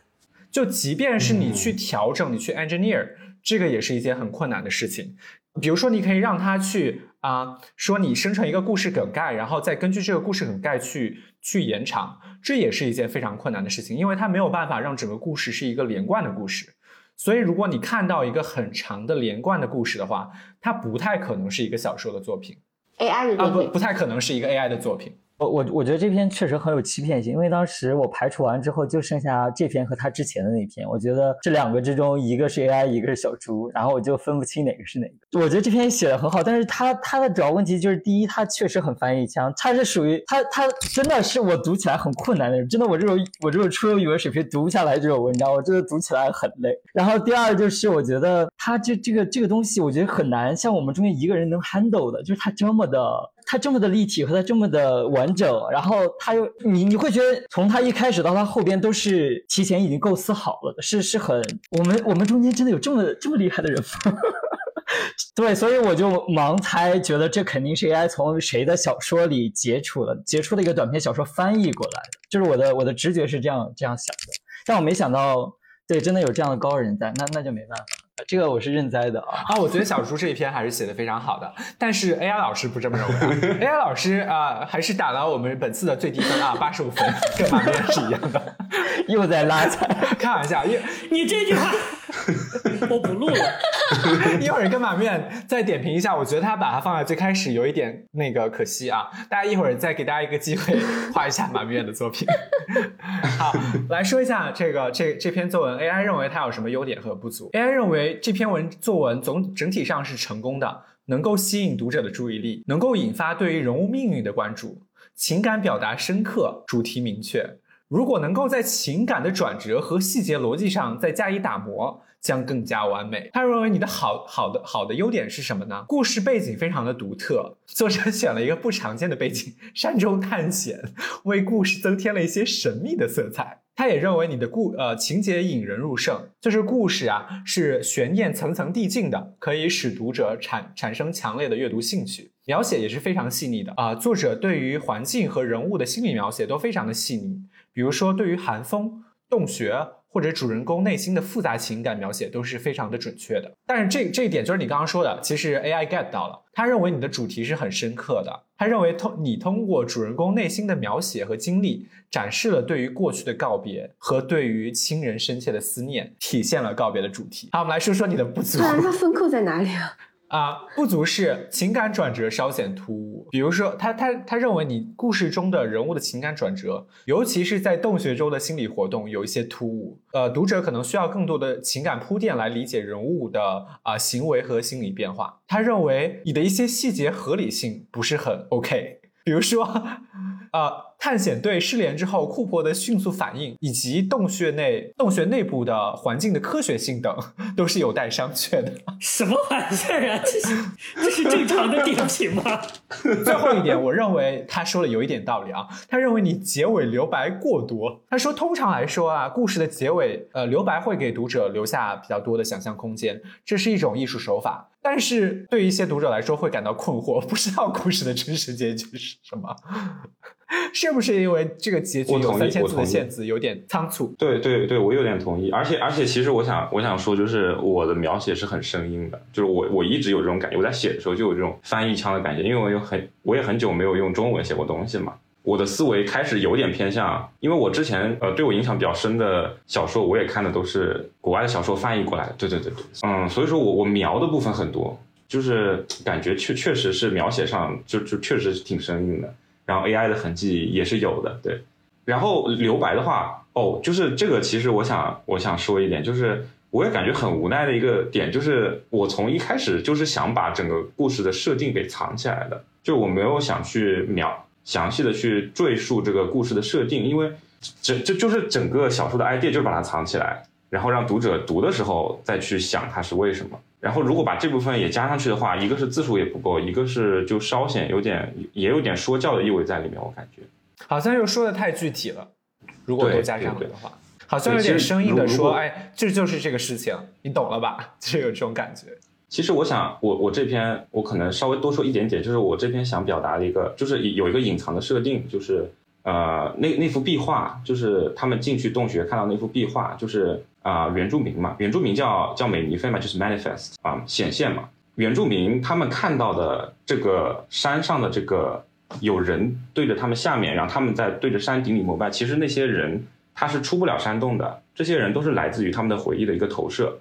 就即便是你去调整，你去 engineer，这个也是一件很困难的事情。比如说，你可以让它去啊，说你生成一个故事梗概，然后再根据这个故事梗概去去延长，这也是一件非常困难的事情，因为它没有办法让整个故事是一个连贯的故事。所以，如果你看到一个很长的连贯的故事的话，它不太可能是一个小说的作品，AI 的啊，不，不太可能是一个 AI 的作品。我我我觉得这篇确实很有欺骗性，因为当时我排除完之后，就剩下这篇和他之前的那篇。我觉得这两个之中，一个是 AI，一个是小猪，然后我就分不清哪个是哪个。我觉得这篇写的很好，但是他他的主要问题就是，第一，他确实很翻译腔，他是属于他他真的是我读起来很困难的种，真的我这种我这种初中语文水平读不下来这种文章，我真的读起来很累。然后第二就是，我觉得他这这个这个东西，我觉得很难像我们中间一个人能 handle 的，就是他这么的。它这么的立体和它这么的完整，然后它又你你会觉得从它一开始到它后边都是提前已经构思好了的，是是很我们我们中间真的有这么这么厉害的人吗？对，所以我就盲猜，觉得这肯定是 AI 从谁的小说里截出了截出的一个短篇小说翻译过来的，就是我的我的直觉是这样这样想的，但我没想到，对，真的有这样的高人在，那那就没办法。这个我是认栽的啊啊！我觉得小猪这一篇还是写的非常好的，但是 AI 老师不这么认为。AI 老师啊，还是打了我们本次的最低分啊，八十五分，跟马面是一样的，又在拉踩。开玩笑，一你这句话 我不录了。一会儿跟马面再点评一下，我觉得他把它放在最开始有一点那个可惜啊。大家一会儿再给大家一个机会画一下马面的作品。好，来说一下这个这这篇作文，AI 认为它有什么优点和不足？AI 认为这篇文作文总整体上是成功的，能够吸引读者的注意力，能够引发对于人物命运的关注，情感表达深刻，主题明确。如果能够在情感的转折和细节逻辑上再加以打磨，将更加完美。他认为你的好好的好的优点是什么呢？故事背景非常的独特，作者选了一个不常见的背景——山中探险，为故事增添了一些神秘的色彩。他也认为你的故呃情节引人入胜，就是故事啊是悬念层层递进的，可以使读者产产生强烈的阅读兴趣。描写也是非常细腻的啊，作者对于环境和人物的心理描写都非常的细腻。比如说，对于寒风、洞穴或者主人公内心的复杂情感描写都是非常的准确的。但是这这一点就是你刚刚说的，其实 AI get 到了，他认为你的主题是很深刻的，他认为通你通过主人公内心的描写和经历，展示了对于过去的告别和对于亲人深切的思念，体现了告别的主题。好，我们来说说你的不足。对啊，那分扣在哪里啊？啊，不足是情感转折稍显突兀。比如说，他他他认为你故事中的人物的情感转折，尤其是在洞穴中的心理活动有一些突兀。呃，读者可能需要更多的情感铺垫来理解人物的啊行为和心理变化。他认为你的一些细节合理性不是很 OK。比如说，呃，探险队失联之后，库珀的迅速反应，以及洞穴内洞穴内部的环境的科学性等，都是有待商榷的。什么玩意儿啊？这是这是正常的点评吗？最后一点，我认为他说的有一点道理啊。他认为你结尾留白过多。他说，通常来说啊，故事的结尾，呃，留白会给读者留下比较多的想象空间，这是一种艺术手法。但是对于一些读者来说，会感到困惑，不知道故事的真实结局是什么。是不是因为这个结局有三千字的限制，有点仓促？对对对，我有点同意。而且而且，其实我想我想说，就是我的描写是很生硬的，就是我我一直有这种感觉。我在写的时候就有这种翻译腔的感觉，因为我有很我也很久没有用中文写过东西嘛。我的思维开始有点偏向，因为我之前呃对我影响比较深的小说，我也看的都是国外的小说翻译过来的。对对对对，嗯，所以说我我描的部分很多，就是感觉确确实是描写上就就确实是挺生硬的。然后 AI 的痕迹也是有的，对。然后留白的话，哦，就是这个，其实我想我想说一点，就是我也感觉很无奈的一个点，就是我从一开始就是想把整个故事的设定给藏起来的，就我没有想去描详细的去赘述这个故事的设定，因为整这就是整个小说的 idea 就是把它藏起来，然后让读者读的时候再去想它是为什么。然后如果把这部分也加上去的话，一个是字数也不够，一个是就稍显有点也有点说教的意味在里面，我感觉好像又说的太具体了。如果都加上去的话，好像有点生硬的说，哎，这就是这个事情，你懂了吧？就有这种感觉。其实我想，我我这篇我可能稍微多说一点点，就是我这篇想表达的一个，就是有一个隐藏的设定，就是呃，那那幅壁画，就是他们进去洞穴看到那幅壁画，就是。啊，原住民嘛，原住民叫叫美尼菲嘛，就是 manifest 啊，显现嘛。原住民他们看到的这个山上的这个有人对着他们下面，然后他们在对着山顶里膜拜。其实那些人他是出不了山洞的，这些人都是来自于他们的回忆的一个投射。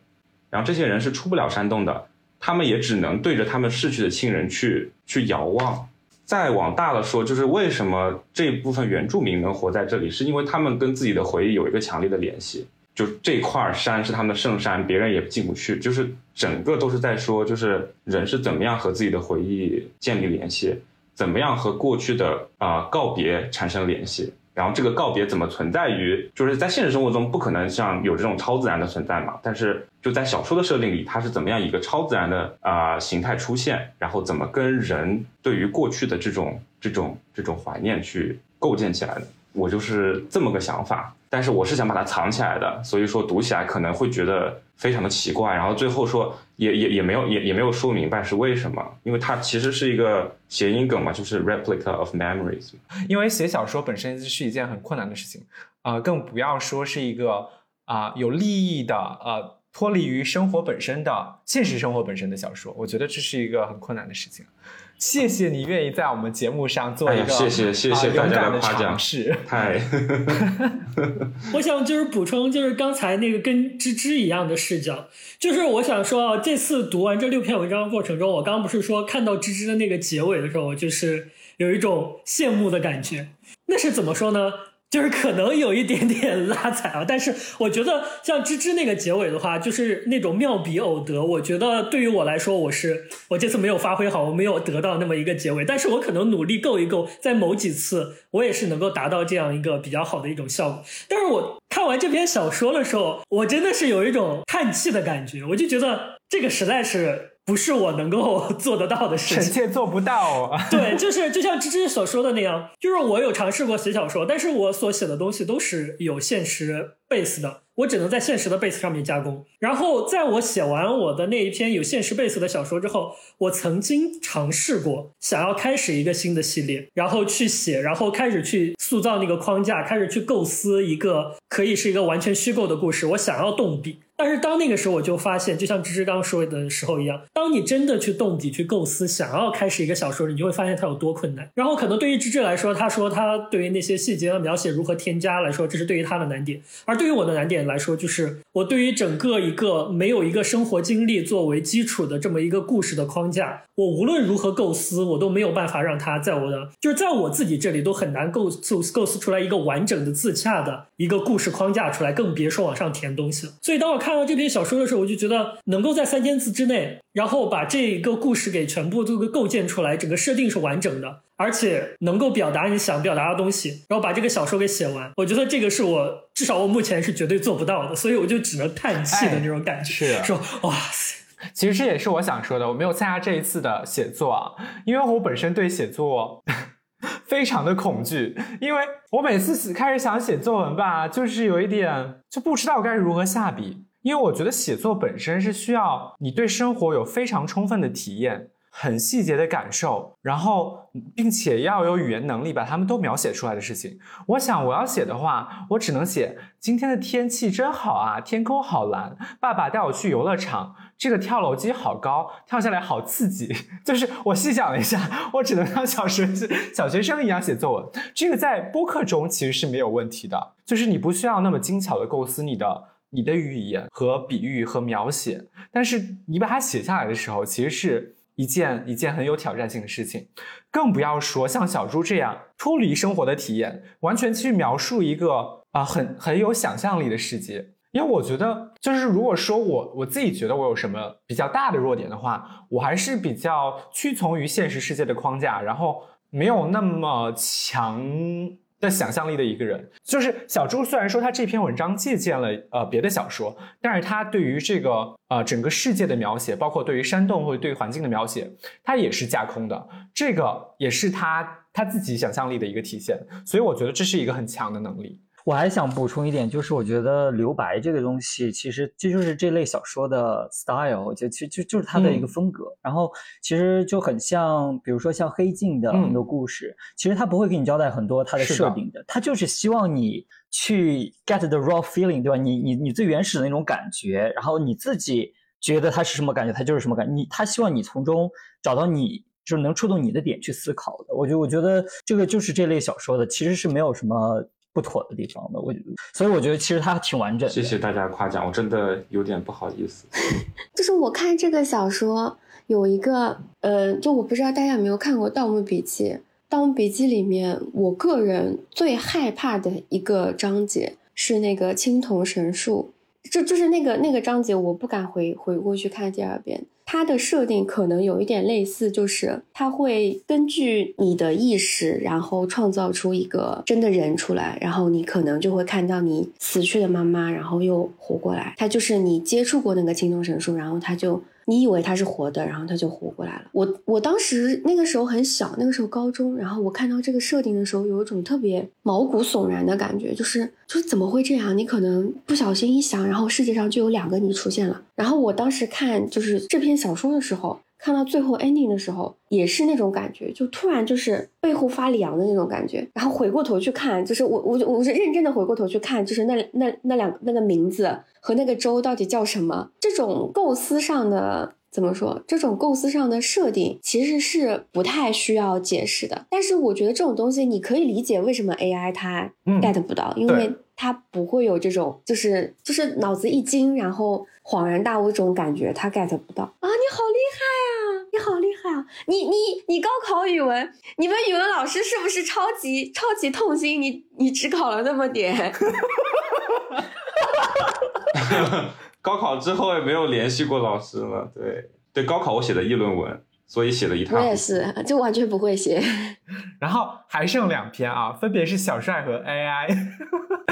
然后这些人是出不了山洞的，他们也只能对着他们逝去的亲人去去遥望。再往大了说，就是为什么这部分原住民能活在这里，是因为他们跟自己的回忆有一个强烈的联系。就这块山是他们的圣山，别人也进不去。就是整个都是在说，就是人是怎么样和自己的回忆建立联系，怎么样和过去的啊告别产生联系，然后这个告别怎么存在于，就是在现实生活中不可能像有这种超自然的存在嘛。但是就在小说的设定里，它是怎么样一个超自然的啊形态出现，然后怎么跟人对于过去的这种这种这种怀念去构建起来的。我就是这么个想法，但是我是想把它藏起来的，所以说读起来可能会觉得非常的奇怪，然后最后说也也也没有也也没有说明白是为什么，因为它其实是一个谐音梗嘛，就是 replica of memories。因为写小说本身是一件很困难的事情，呃，更不要说是一个啊、有利益的呃脱离于生活本身的现实生活本身的小说，我觉得这是一个很困难的事情。谢谢你愿意在我们节目上做一个、谢谢谢谢啊大家的的夸奖尝试。太 我想就是补充，就是刚才那个跟芝芝一样的视角，就是我想说啊，这次读完这六篇文章的过程中，我刚刚不是说看到芝芝的那个结尾的时候，就是有一种羡慕的感觉。那是怎么说呢？就是可能有一点点拉踩啊，但是我觉得像芝芝那个结尾的话，就是那种妙笔偶得。我觉得对于我来说，我是我这次没有发挥好，我没有得到那么一个结尾，但是我可能努力够一够，在某几次我也是能够达到这样一个比较好的一种效果。但是我看完这篇小说的时候，我真的是有一种叹气的感觉，我就觉得这个实在是不是我能够做得到的事臣。妾做不到啊！对，就是就像芝芝所说的那样，就是我有尝试过写小说，但是我所写的东西都是有现实 base 的，我只能在现实的 base 上面加工。然后在我写完我的那一篇有现实 base 的小说之后，我曾经尝试过想要开始一个新的系列，然后去写，然后开始去塑造那个框架，开始去构思一个可以是一个完全虚构的故事，我想要动笔。但是当那个时候，我就发现，就像芝芝刚说的时候一样，当你真的去动笔去构思，想要开始一个小说，你就会发现它有多困难。然后可能对于芝芝来说，她说她对于那些细节的描写如何添加来说，这是对于她的难点；而对于我的难点来说，就是我对于整个一个没有一个生活经历作为基础的这么一个故事的框架，我无论如何构思，我都没有办法让它在我的就是在我自己这里都很难构构构思出来一个完整的自洽的一个故事框架出来，更别说往上填东西了。所以当我看到这篇小说的时候，我就觉得能够在三千字之内，然后把这个故事给全部这个构建出来，整个设定是完整的，而且能够表达你想表达的东西，然后把这个小说给写完。我觉得这个是我至少我目前是绝对做不到的，所以我就只能叹气的那种感觉，是说哇塞。其实这也是我想说的，我没有参加这一次的写作啊，因为我本身对写作 非常的恐惧，因为我每次开始想写作文吧，就是有一点就不知道该如何下笔，因为我觉得写作本身是需要你对生活有非常充分的体验。很细节的感受，然后并且要有语言能力把它们都描写出来的事情。我想我要写的话，我只能写今天的天气真好啊，天空好蓝，爸爸带我去游乐场，这个跳楼机好高，跳下来好刺激。就是我细想了一下，我只能像小学小学生一样写作文。这个在播客中其实是没有问题的，就是你不需要那么精巧的构思你的。你的语言和比喻和描写，但是你把它写下来的时候，其实是一件一件很有挑战性的事情，更不要说像小猪这样脱离生活的体验，完全去描述一个啊、很很有想象力的世界。因为我觉得，就是如果说我我自己觉得我有什么比较大的弱点的话，我还是比较屈从于现实世界的框架，然后没有那么强。的想象力的一个人，就是小猪。虽然说他这篇文章借鉴了呃别的小说，但是他对于这个呃整个世界的描写，包括对于山洞或者对于环境的描写，他也是架空的。这个也是他他自己想象力的一个体现。所以我觉得这是一个很强的能力。我还想补充一点，就是我觉得留白这个东西，其实这就是这类小说的 style，我觉得其实就就是它的一个风格。嗯、然后其实就很像，比如说像黑镜的很多故事，嗯、其实它不会给你交代很多它的设定的，它就是希望你去 get the raw feeling，对吧？你你你最原始的那种感觉，然后你自己觉得它是什么感觉，它就是什么感觉。你他希望你从中找到你。就是能触动你的点去思考的，我觉得，我觉得这个就是这类小说的，其实是没有什么不妥的地方的。我觉得，所以我觉得其实它挺完整的。谢谢大家夸奖，我真的有点不好意思。就是我看这个小说有一个，呃，就我不知道大家有没有看过《盗墓笔记》。《盗墓笔记》里面，我个人最害怕的一个章节是那个青铜神树，就就是那个那个章节，我不敢回回过去看第二遍。它的设定可能有一点类似，就是它会根据你的意识，然后创造出一个真的人出来，然后你可能就会看到你死去的妈妈，然后又活过来。它就是你接触过那个青铜神树，然后它就你以为他是活的，然后他就活过来了。我我当时那个时候很小，那个时候高中，然后我看到这个设定的时候，有一种特别毛骨悚然的感觉，就是就是怎么会这样？你可能不小心一想，然后世界上就有两个你出现了。然后我当时看就是这篇小说的时候。看到最后 ending 的时候，也是那种感觉，就突然就是背后发凉的那种感觉。然后回过头去看，就是我我我是认真的回过头去看，就是那那那两那个名字和那个州到底叫什么？这种构思上的怎么说？这种构思上的设定其实是不太需要解释的。但是我觉得这种东西你可以理解为什么 AI 它 get 不到，因为它不会有这种就是就是脑子一惊，然后。恍然大悟这种感觉，它 get 不到啊！你好厉害啊！你好厉害啊！你你你高考语文，你们语文老师是不是超级超级痛心？你你只考了那么点。高考之后也没有联系过老师了。对对，高考我写的议论文。所以写了一套，我也是，就完全不会写。然后还剩两篇啊，分别是小帅和 AI。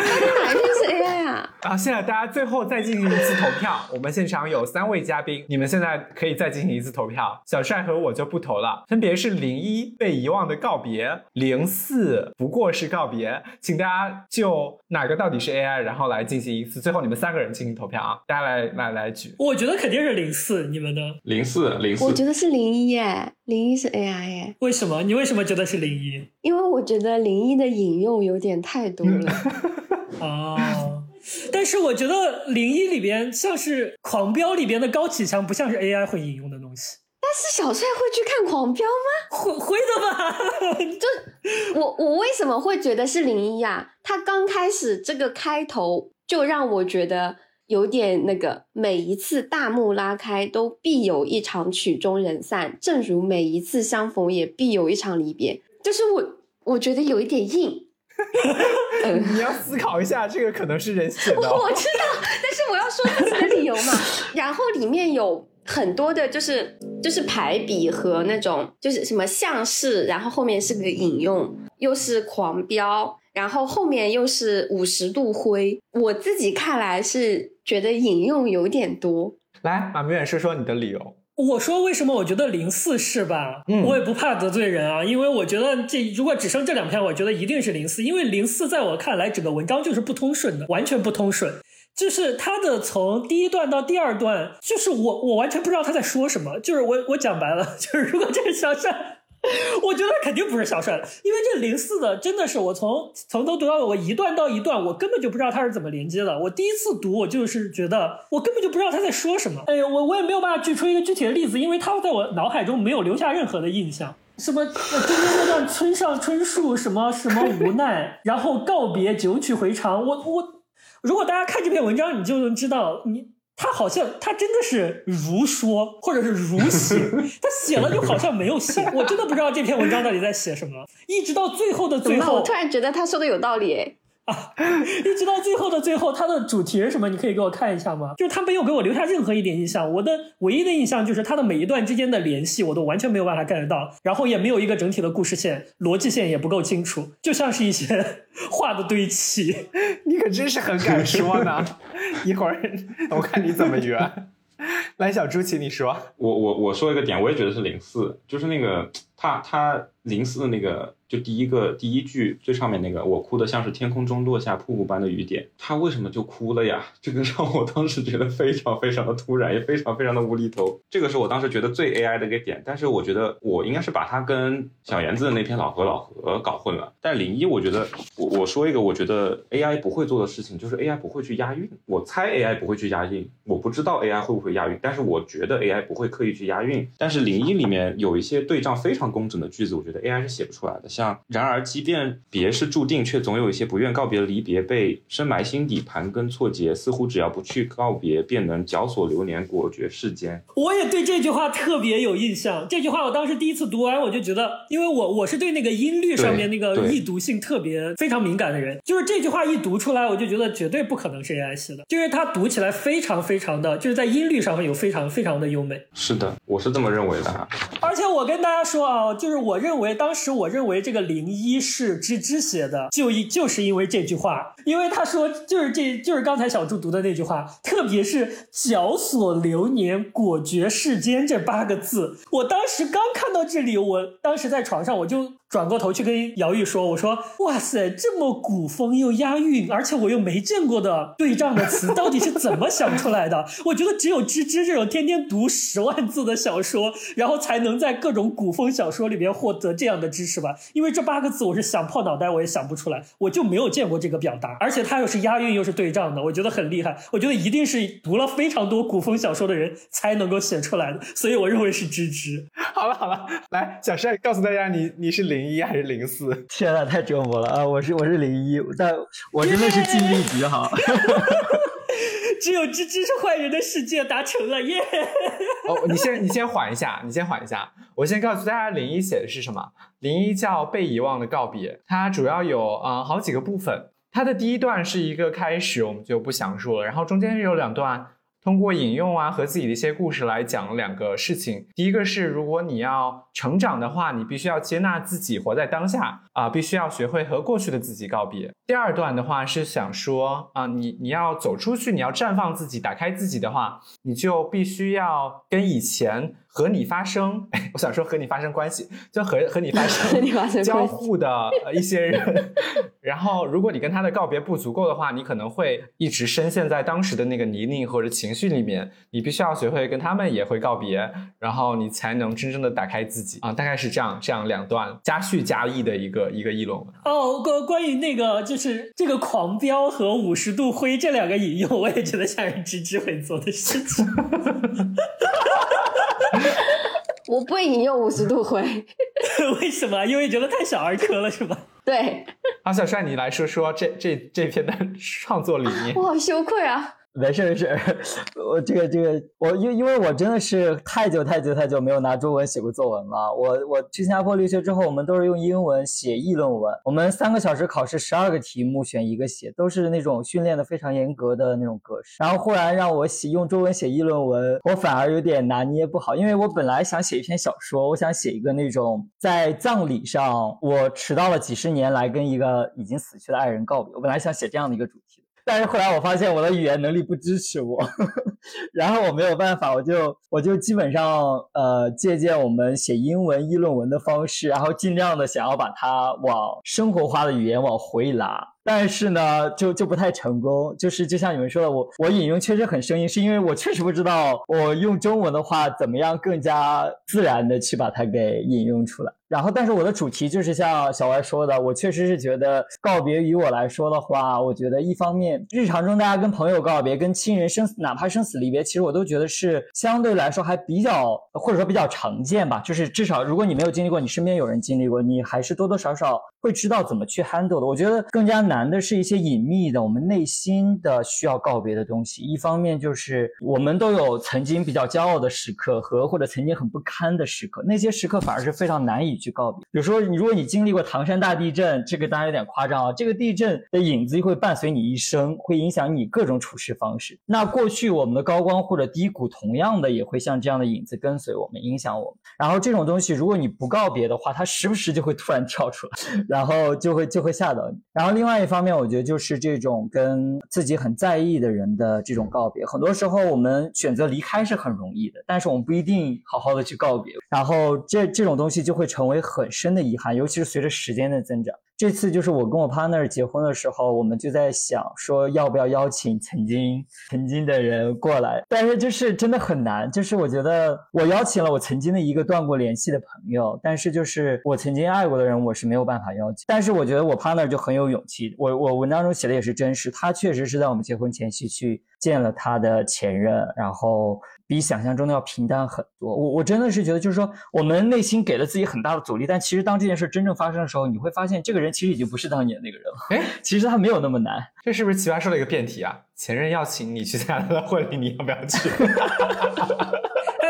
哪一篇是 AI 啊？然后现在大家最后再进行一次投票，我们现场有三位嘉宾，你们现在可以再进行一次投票。小帅和我就不投了，分别是零一被遗忘的告别，零四不过是告别，请大家就哪个到底是 AI，然后来进行一次，最后你们三个人进行投票啊，大家来来来举。我觉得肯定是零四，你们呢？零四零四，我觉得是零一。耶，零一是 AI 耶？为什么？你为什么觉得是零一？因为我觉得零一的引用有点太多了。哦，但是我觉得零一里边像是狂飙里边的高启强，不像是 AI 会引用的东西。但是小帅会去看狂飙吗？会会的吧？就我我为什么会觉得是零一啊？他刚开始这个开头就让我觉得。有点那个，每一次大幕拉开，都必有一场曲终人散，正如每一次相逢，也必有一场离别。就是我，我觉得有一点硬。你要思考一下，这个可能是人写的。我知道，但是我要说自己的理由嘛。然后里面有很多的，就是就是排比和那种，就是什么像是，然后后面是个引用，又是狂飙。然后后面又是五十度灰，我自己看来是觉得引用有点多。来，马明远说说你的理由。我说为什么我觉得零四是吧？嗯，我也不怕得罪人啊，因为我觉得这如果只剩这两篇，我觉得一定是零四，因为零四在我看来整个文章就是不通顺的，完全不通顺，就是他的从第一段到第二段，就是我我完全不知道他在说什么，就是我我讲白了，就是如果这个小帅。我觉得肯定不是小帅的，因为这零四的真的是我从从头读到尾，我一段到一段，我根本就不知道他是怎么连接的。我第一次读，我就是觉得我根本就不知道他在说什么。哎呀，我我也没有办法举出一个具体的例子，因为他在我脑海中没有留下任何的印象。什么中间那段村上春树什么什么无奈，然后告别九曲回肠。我我，如果大家看这篇文章，你就能知道你。他好像他真的是如说或者是如写，他写了就好像没有写，我真的不知道这篇文章到底在写什么。一直到最后的最后，我突然觉得他说的有道理。啊，一直到最后的最后，它的主题是什么？你可以给我看一下吗？就是他没有给我留下任何一点印象。我的唯一的印象就是他的每一段之间的联系，我都完全没有办法 get 到。然后也没有一个整体的故事线，逻辑线也不够清楚，就像是一些话的堆砌。你可真是很敢说呢！一会儿我看你怎么圆。来，小猪，请你说。我我我说一个点，我也觉得是零四，就是那个他他零四的那个。就第一个第一句最上面那个，我哭的像是天空中落下瀑布般的雨点，他为什么就哭了呀？这个让我当时觉得非常非常的突然，也非常非常的无厘头。这个是我当时觉得最 AI 的一个点，但是我觉得我应该是把它跟小严子的那篇老何老何搞混了。但零一，我觉得我我说一个我觉得 AI 不会做的事情，就是 AI 不会去押韵。我猜 AI 不会去押韵，我不知道 AI 会不会押韵，但是我觉得 AI 不会刻意去押韵。但是零一里面有一些对仗非常工整的句子，我觉得 AI 是写不出来的，像。然而，即便别是注定，却总有一些不愿告别的离别被深埋心底，盘根错节。似乎只要不去告别，便能绞索流年，果决世间。我也对这句话特别有印象。这句话我当时第一次读完，我就觉得，因为我我是对那个音律上面那个易读性特别非常敏感的人，就是这句话一读出来，我就觉得绝对不可能是 AI 写的，就是它读起来非常非常的，就是在音律上面有非常非常的优美。是的，我是这么认为的。而而且我跟大家说啊，就是我认为当时我认为这个零一是芝芝写的，就一就是因为这句话，因为他说就是这就是刚才小猪读的那句话，特别是“绞索流年，果决世间”这八个字，我当时刚看到这里，我当时在床上我就。转过头去跟姚玉说：“我说，哇塞，这么古风又押韵，而且我又没见过的对仗的词，到底是怎么想出来的？我觉得只有芝芝这种天天读十万字的小说，然后才能在各种古风小说里面获得这样的知识吧。因为这八个字，我是想破脑袋我也想不出来，我就没有见过这个表达，而且它又是押韵又是对仗的，我觉得很厉害。我觉得一定是读了非常多古风小说的人才能够写出来的，所以我认为是芝芝。好了好了，来，小帅告诉大家，你你是零。”零一还是零四？天呐，太折磨了啊！我是我是零一，但我真的是尽力极好。只有芝芝是坏人的世界达成了耶！哦，你先你先缓一下，你先缓一下。我先告诉大家，零一写的是什么？零一叫被遗忘的告别，它主要有啊好几个部分。它的第一段是一个开始，我们就不详述了。然后中间是有两段。通过引用啊和自己的一些故事来讲两个事情。第一个是，如果你要成长的话，你必须要接纳自己，活在当下啊，必须要学会和过去的自己告别。第二段的话是想说啊，你你要走出去，你要绽放自己，打开自己的话，你就必须要跟以前。和你发生，我想说和你发生关系，就和和你发生 交互的一些人。然后，如果你跟他的告别不足够的话，你可能会一直深陷在当时的那个泥泞或者情绪里面。你必须要学会跟他们也会告别，然后你才能真正的打开自己啊。大概是这样，这样两段加叙加意的一个一个议论文。哦，关关于那个就是这个狂飙和五十度灰这两个引用，我也觉得像是芝芝会做的事情。我不会引用五十度灰，为什么？因为觉得太小儿科了，是吧？对。阿，小帅，你来说说这这这篇的创作理念。我好羞愧啊。没事没事，我这个这个我因因为我真的是太久太久太久没有拿中文写过作文了。我我去新加坡留学之后，我们都是用英文写议论文。我们三个小时考试，十二个题目选一个写，都是那种训练的非常严格的那种格式。然后忽然让我写用中文写议论文，我反而有点拿捏不好，因为我本来想写一篇小说，我想写一个那种在葬礼上我迟到了几十年来跟一个已经死去的爱人告别。我本来想写这样的一个主题。但是后来我发现我的语言能力不支持我，然后我没有办法，我就我就基本上呃借鉴我们写英文议论文的方式，然后尽量的想要把它往生活化的语言往回拉。但是呢，就就不太成功。就是就像你们说的，我我引用确实很生硬，是因为我确实不知道我用中文的话怎么样更加自然的去把它给引用出来。然后，但是我的主题就是像小歪说的，我确实是觉得告别于我来说的话，我觉得一方面日常中大家跟朋友告别、跟亲人生哪怕生死离别，其实我都觉得是相对来说还比较或者说比较常见吧。就是至少如果你没有经历过，你身边有人经历过，你还是多多少少会知道怎么去 handle 的。我觉得更加。难的是一些隐秘的，我们内心的需要告别的东西。一方面就是我们都有曾经比较骄傲的时刻和或者曾经很不堪的时刻，那些时刻反而是非常难以去告别。比如说，你如果你经历过唐山大地震，这个当然有点夸张啊，这个地震的影子会伴随你一生，会影响你各种处事方式。那过去我们的高光或者低谷，同样的也会像这样的影子跟随我们，影响我们。然后这种东西，如果你不告别的话，它时不时就会突然跳出来，然后就会就会吓到你。然后另外。一方面，我觉得就是这种跟自己很在意的人的这种告别，很多时候我们选择离开是很容易的，但是我们不一定好好的去告别，然后这这种东西就会成为为很深的遗憾，尤其是随着时间的增长。这次就是我跟我 partner 结婚的时候，我们就在想说要不要邀请曾经曾经的人过来，但是就是真的很难。就是我觉得我邀请了我曾经的一个断过联系的朋友，但是就是我曾经爱过的人，我是没有办法邀请。但是我觉得我 partner 就很有勇气，我我文章中写的也是真实，他确实是在我们结婚前夕去见了他的前任，然后。比想象中的要平淡很多。我我真的是觉得，就是说，我们内心给了自己很大的阻力，但其实当这件事真正发生的时候，你会发现，这个人人其实已经不是当年那个人了。哎，其实他没有那么难。这是不是奇葩说的一个辩题啊？前任要请你去参加他的婚礼，你要不要去？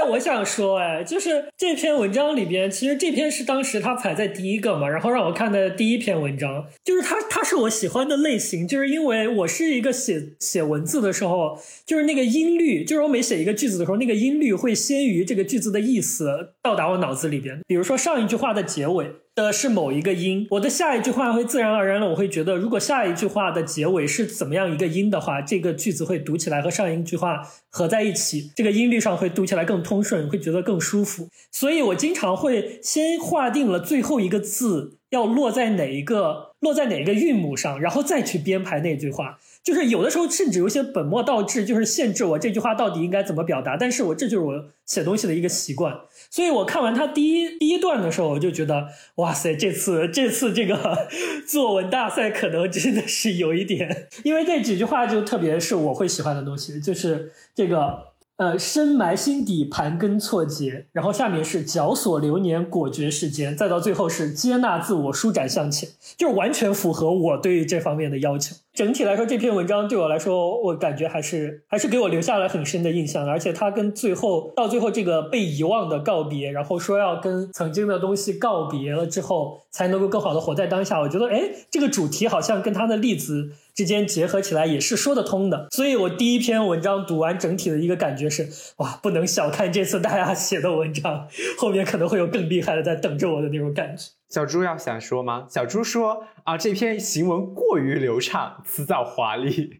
我想说，哎，就是这篇文章里边，其实这篇是当时他排在第一个嘛，然后让我看的第一篇文章，就是他，他是我喜欢的类型，就是因为我是一个写写文字的时候，就是那个音律，就是我每写一个句子的时候，那个音律会先于这个句子的意思到达我脑子里边。比如说上一句话的结尾。的是某一个音，我的下一句话会自然而然的，我会觉得，如果下一句话的结尾是怎么样一个音的话，这个句子会读起来和上一句话合在一起，这个音律上会读起来更通顺，会觉得更舒服。所以我经常会先划定了最后一个字要落在哪一个落在哪个韵母上，然后再去编排那句话。就是有的时候甚至有些本末倒置，就是限制我这句话到底应该怎么表达。但是我这就是我写东西的一个习惯。所以我看完他第一第一段的时候，我就觉得，哇塞，这次 这次这个 作文大赛可能真的是有一点，因为这几句话就特别是我会喜欢的东西，就是这个。呃，深埋心底，盘根错节，然后下面是绞索流年，果决世间，再到最后是接纳自我，舒展向前，就完全符合我对于这方面的要求。整体来说，这篇文章对我来说，我感觉还是还是给我留下了很深的印象。而且他跟最后到最后这个被遗忘的告别，然后说要跟曾经的东西告别了之后，才能够更好的活在当下。我觉得，哎，这个主题好像跟他的例子。之间结合起来也是说得通的，所以我第一篇文章读完整体的一个感觉是，哇，不能小看这次大家写的文章，后面可能会有更厉害的在等着我的那种感觉。小猪要想说吗？小猪说啊，这篇行文过于流畅，词藻华丽，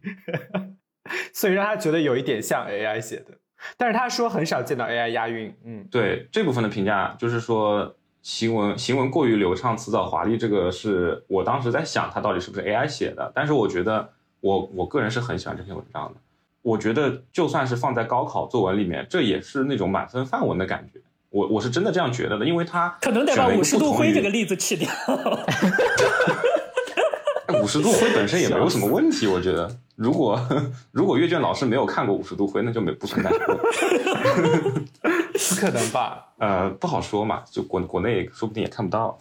所以让他觉得有一点像 AI 写的，但是他说很少见到 AI 押韵。嗯，对这部分的评价就是说。行文行文过于流畅，词藻华丽，这个是我当时在想，它到底是不是 AI 写的？但是我觉得，我我个人是很喜欢这篇文章的。我觉得就算是放在高考作文里面，这也是那种满分范文的感觉。我我是真的这样觉得的，因为他可能得把五十度灰这个例子去掉。五十度灰本身也没有什么问题，我觉得。如果 如果阅卷老师没有看过五十度灰，那就没不存在。不可能吧？呃，不好说嘛，就国国内说不定也看不到。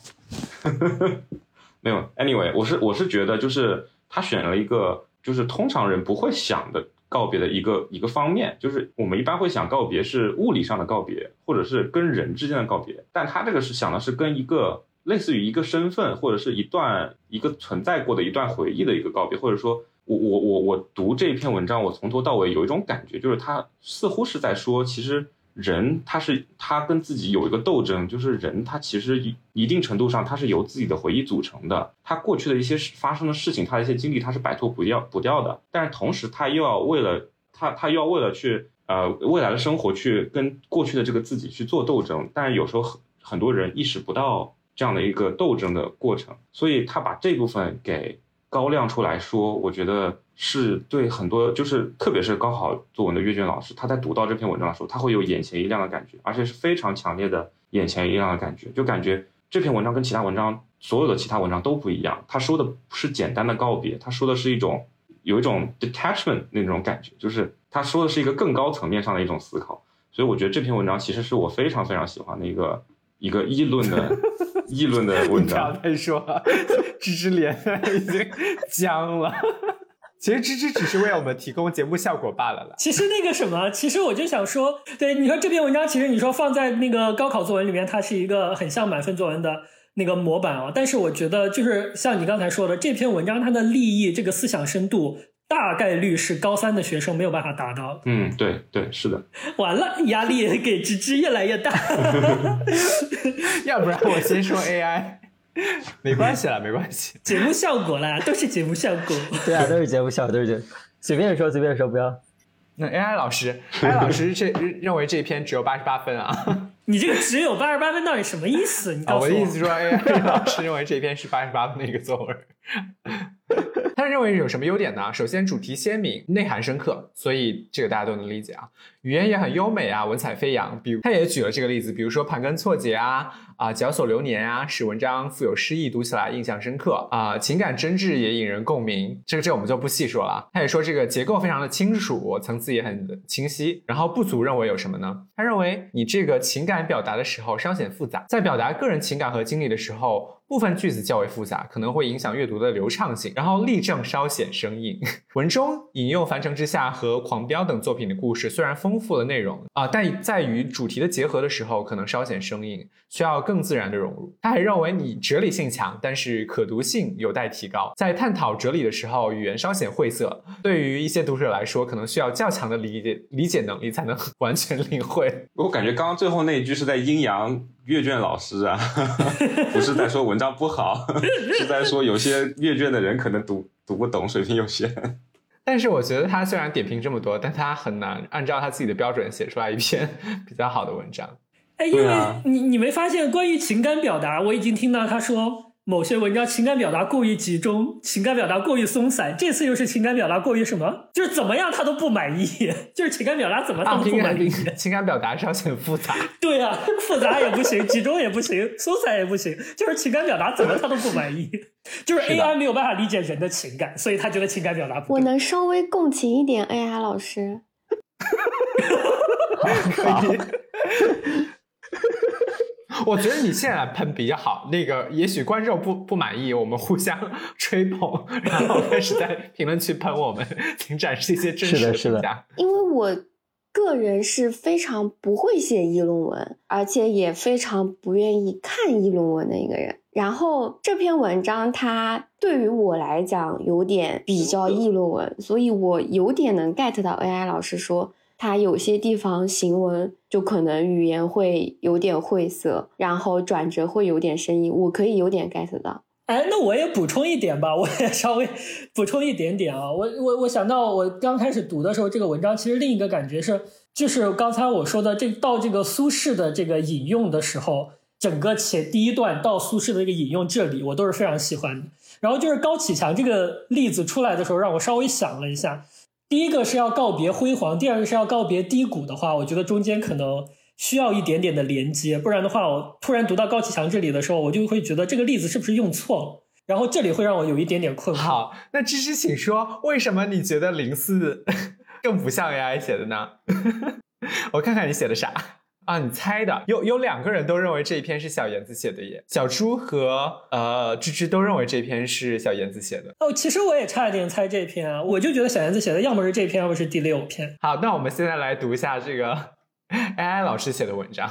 没有，anyway，我是我是觉得，就是他选了一个，就是通常人不会想的告别的一个一个方面，就是我们一般会想告别是物理上的告别，或者是跟人之间的告别，但他这个是想的是跟一个类似于一个身份或者是一段一个存在过的一段回忆的一个告别，或者说，我我我我读这篇文章，我从头到尾有一种感觉，就是他似乎是在说，其实。人他是他跟自己有一个斗争，就是人他其实一一定程度上他是由自己的回忆组成的，他过去的一些发生的事情，他的一些经历他是摆脱不掉不掉的，但是同时他又要为了他他又要为了去呃未来的生活去跟过去的这个自己去做斗争，但是有时候很很多人意识不到这样的一个斗争的过程，所以他把这部分给高亮出来说，我觉得。是对很多，就是特别是高考作文的阅卷老师，他在读到这篇文章的时候，他会有眼前一亮的感觉，而且是非常强烈的眼前一亮的感觉，就感觉这篇文章跟其他文章所有的其他文章都不一样。他说的不是简单的告别，他说的是一种有一种 detachment 那种感觉，就是他说的是一个更高层面上的一种思考。所以我觉得这篇文章其实是我非常非常喜欢的一个一个议论的 议论的 文章。再说，芝芝脸已经僵了。其实芝芝只是为我们提供节目效果罢了啦。其实那个什么，其实我就想说，对你说这篇文章，其实你说放在那个高考作文里面，它是一个很像满分作文的那个模板啊。但是我觉得，就是像你刚才说的，这篇文章它的立意、这个思想深度，大概率是高三的学生没有办法达到。嗯，对对，是的。完了，压力给芝芝越来越大。要不然我先说 AI。没关系啦，没关系，节目效果啦，都是节目效果。对啊，都是节目效果，都是节目。随便说，随便说，不要。那 AI 老师，AI 老师这认为这篇只有八十八分啊？你这个只有八十八分到底什么意思？你告诉我。我的意思说，AI 老师认为这篇是八十八分的一个作文。他认为有什么优点呢？首先，主题鲜明，内涵深刻，所以这个大家都能理解啊。语言也很优美啊，文采飞扬。比如，他也举了这个例子，比如说盘根错节啊，啊，绞索流年啊，使文章富有诗意，读起来印象深刻啊，情感真挚也引人共鸣。这个这我们就不细说了。他也说这个结构非常的清楚，层次也很清晰。然后不足认为有什么呢？他认为你这个情感表达的时候稍显复杂，在表达个人情感和经历的时候。部分句子较为复杂，可能会影响阅读的流畅性，然后例证稍显生硬。文中引用《凡城之下》和《狂飙》等作品的故事，虽然丰富了内容啊，但在与主题的结合的时候，可能稍显生硬，需要更自然的融入。他还认为你哲理性强，但是可读性有待提高。在探讨哲理的时候，语言稍显晦涩，对于一些读者来说，可能需要较强的理解理解能力才能 完全领会。我感觉刚刚最后那一句是在阴阳阅卷老师啊，不是在说文章不好，是在说有些阅卷的人可能读读不懂，水平有限。但是我觉得他虽然点评这么多，但他很难按照他自己的标准写出来一篇比较好的文章。哎，因为你你没发现关于情感表达，我已经听到他说。某些文章情感表达过于集中，情感表达过于松散。这次又是情感表达过于什么？就是怎么样他都不满意，就是情感表达怎么他都不满意。情感表达稍显复杂。对啊，复杂也不行，集中也不行，松散也不行，就是情感表达怎么他都不满意。就是 AI 没有办法理解人的情感，所以他觉得情感表达不。我能稍微共情一点 AI 老师。可以。我觉得你现在喷比较好，那个 也许观众不不满意，我们互相吹捧，然后开始在评论区喷我们，请展示一些真实的评价。因为我个人是非常不会写议论文，而且也非常不愿意看议论文的一个人。然后这篇文章它对于我来讲有点比较议论文，所以我有点能 get 到 AI 老师说。它有些地方行文就可能语言会有点晦涩，然后转折会有点生硬，我可以有点 get 到。哎，那我也补充一点吧，我也稍微 补充一点点啊。我我我想到我刚开始读的时候，这个文章其实另一个感觉是，就是刚才我说的这到这个苏轼的这个引用的时候，整个前第一段到苏轼的这个引用这里，我都是非常喜欢的。然后就是高启强这个例子出来的时候，让我稍微想了一下。第一个是要告别辉煌，第二个是要告别低谷的话，我觉得中间可能需要一点点的连接，不然的话，我突然读到高启强这里的时候，我就会觉得这个例子是不是用错了，然后这里会让我有一点点困惑。好，那芝芝，请说，为什么你觉得零四 更不像 AI 写的呢？我看看你写的啥。啊，你猜的有有两个人都认为这一篇是小妍子写的耶，小猪和呃芝芝都认为这篇是小妍子写的。哦，其实我也差一点猜这篇啊，我就觉得小妍子写的要么是这篇，要么是第六篇。好，那我们现在来读一下这个 AI 老师写的文章。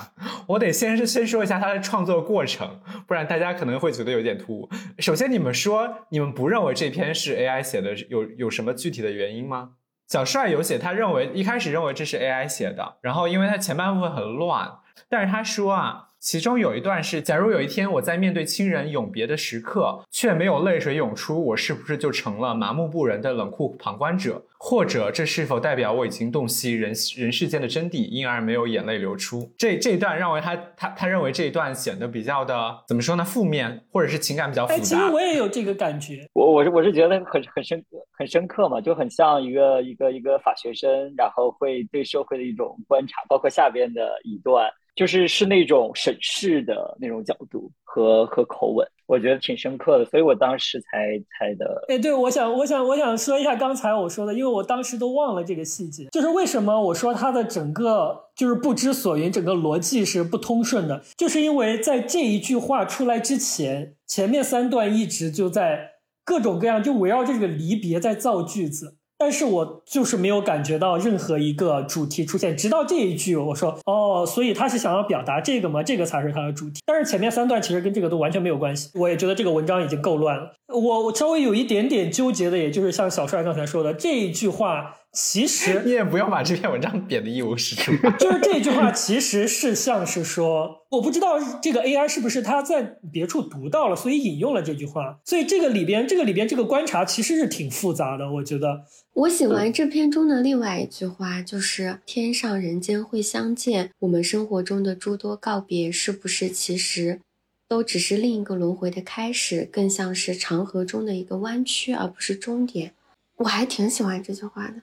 我得先是先说一下他的创作过程，不然大家可能会觉得有点突兀。首先，你们说你们不认为这篇是 AI 写的，有有什么具体的原因吗？小帅有写，他认为一开始认为这是 AI 写的，然后因为他前半部分很乱，但是他说啊。其中有一段是：假如有一天我在面对亲人永别的时刻，却没有泪水涌出，我是不是就成了麻木不仁的冷酷旁观者？或者这是否代表我已经洞悉人人世间的真谛，因而没有眼泪流出？这这一段认为他他他认为这一段显得比较的怎么说呢？负面，或者是情感比较复杂。其实我也有这个感觉。我我是我是觉得很很深很深刻嘛，就很像一个一个一个法学生，然后会对社会的一种观察，包括下边的一段。就是是那种审视的那种角度和和口吻，我觉得挺深刻的，所以我当时才猜的。哎，对，我想，我想，我想说一下刚才我说的，因为我当时都忘了这个细节，就是为什么我说他的整个就是不知所云，整个逻辑是不通顺的，就是因为在这一句话出来之前，前面三段一直就在各种各样就围绕这个离别在造句子。但是我就是没有感觉到任何一个主题出现，直到这一句，我说哦，所以他是想要表达这个吗？这个才是他的主题。但是前面三段其实跟这个都完全没有关系。我也觉得这个文章已经够乱了。我我稍微有一点点纠结的，也就是像小帅刚才说的这一句话。其实你也不要把这篇文章贬得一无是处。就是这句话，其实是像是说，我不知道这个 AI 是不是他在别处读到了，所以引用了这句话。所以这个里边，这个里边这个观察其实是挺复杂的。我觉得，我喜欢这篇中的另外一句话，就是“天上人间会相见”。我们生活中的诸多告别，是不是其实都只是另一个轮回的开始，更像是长河中的一个弯曲，而不是终点？我还挺喜欢这句话的。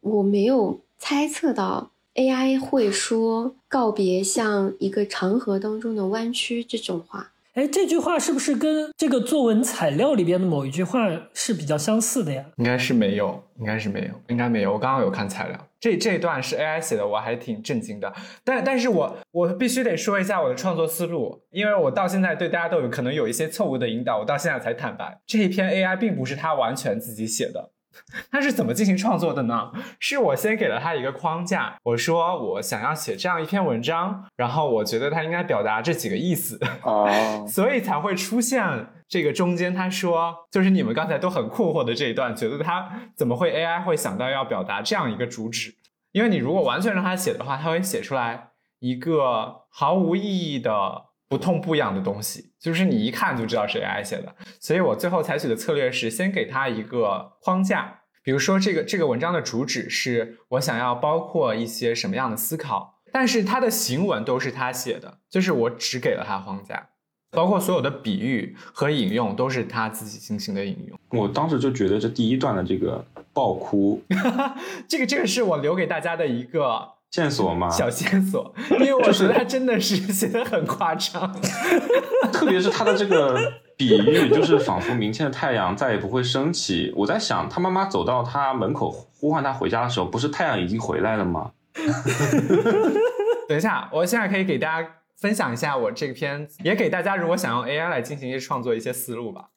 我没有猜测到 AI 会说告别像一个长河当中的弯曲这种话。哎，这句话是不是跟这个作文材料里边的某一句话是比较相似的呀？应该是没有，应该是没有，应该没有。我刚刚有看材料，这这段是 AI 写的，我还挺震惊的。但但是我我必须得说一下我的创作思路，因为我到现在对大家都有可能有一些错误的引导，我到现在才坦白，这一篇 AI 并不是他完全自己写的。他是怎么进行创作的呢？是我先给了他一个框架，我说我想要写这样一篇文章，然后我觉得他应该表达这几个意思，哦，所以才会出现这个中间他说，就是你们刚才都很困惑的这一段，觉得他怎么会 AI 会想到要表达这样一个主旨？因为你如果完全让他写的话，他会写出来一个毫无意义的。不痛不痒的东西，就是你一看就知道是 AI 写的。所以我最后采取的策略是先给他一个框架，比如说这个这个文章的主旨是我想要包括一些什么样的思考，但是他的行文都是他写的，就是我只给了他框架，包括所有的比喻和引用都是他自己进行的引用。我当时就觉得这第一段的这个爆哭，这个这个是我留给大家的一个。线索吗？小线索，因为我觉得他真的是写的很夸张，特别是他的这个比喻，就是仿佛明天的太阳再也不会升起。我在想，他妈妈走到他门口呼唤他回家的时候，不是太阳已经回来了吗？等一下，我现在可以给大家分享一下我这篇，也给大家如果想用 AI 来进行一些创作一些思路吧。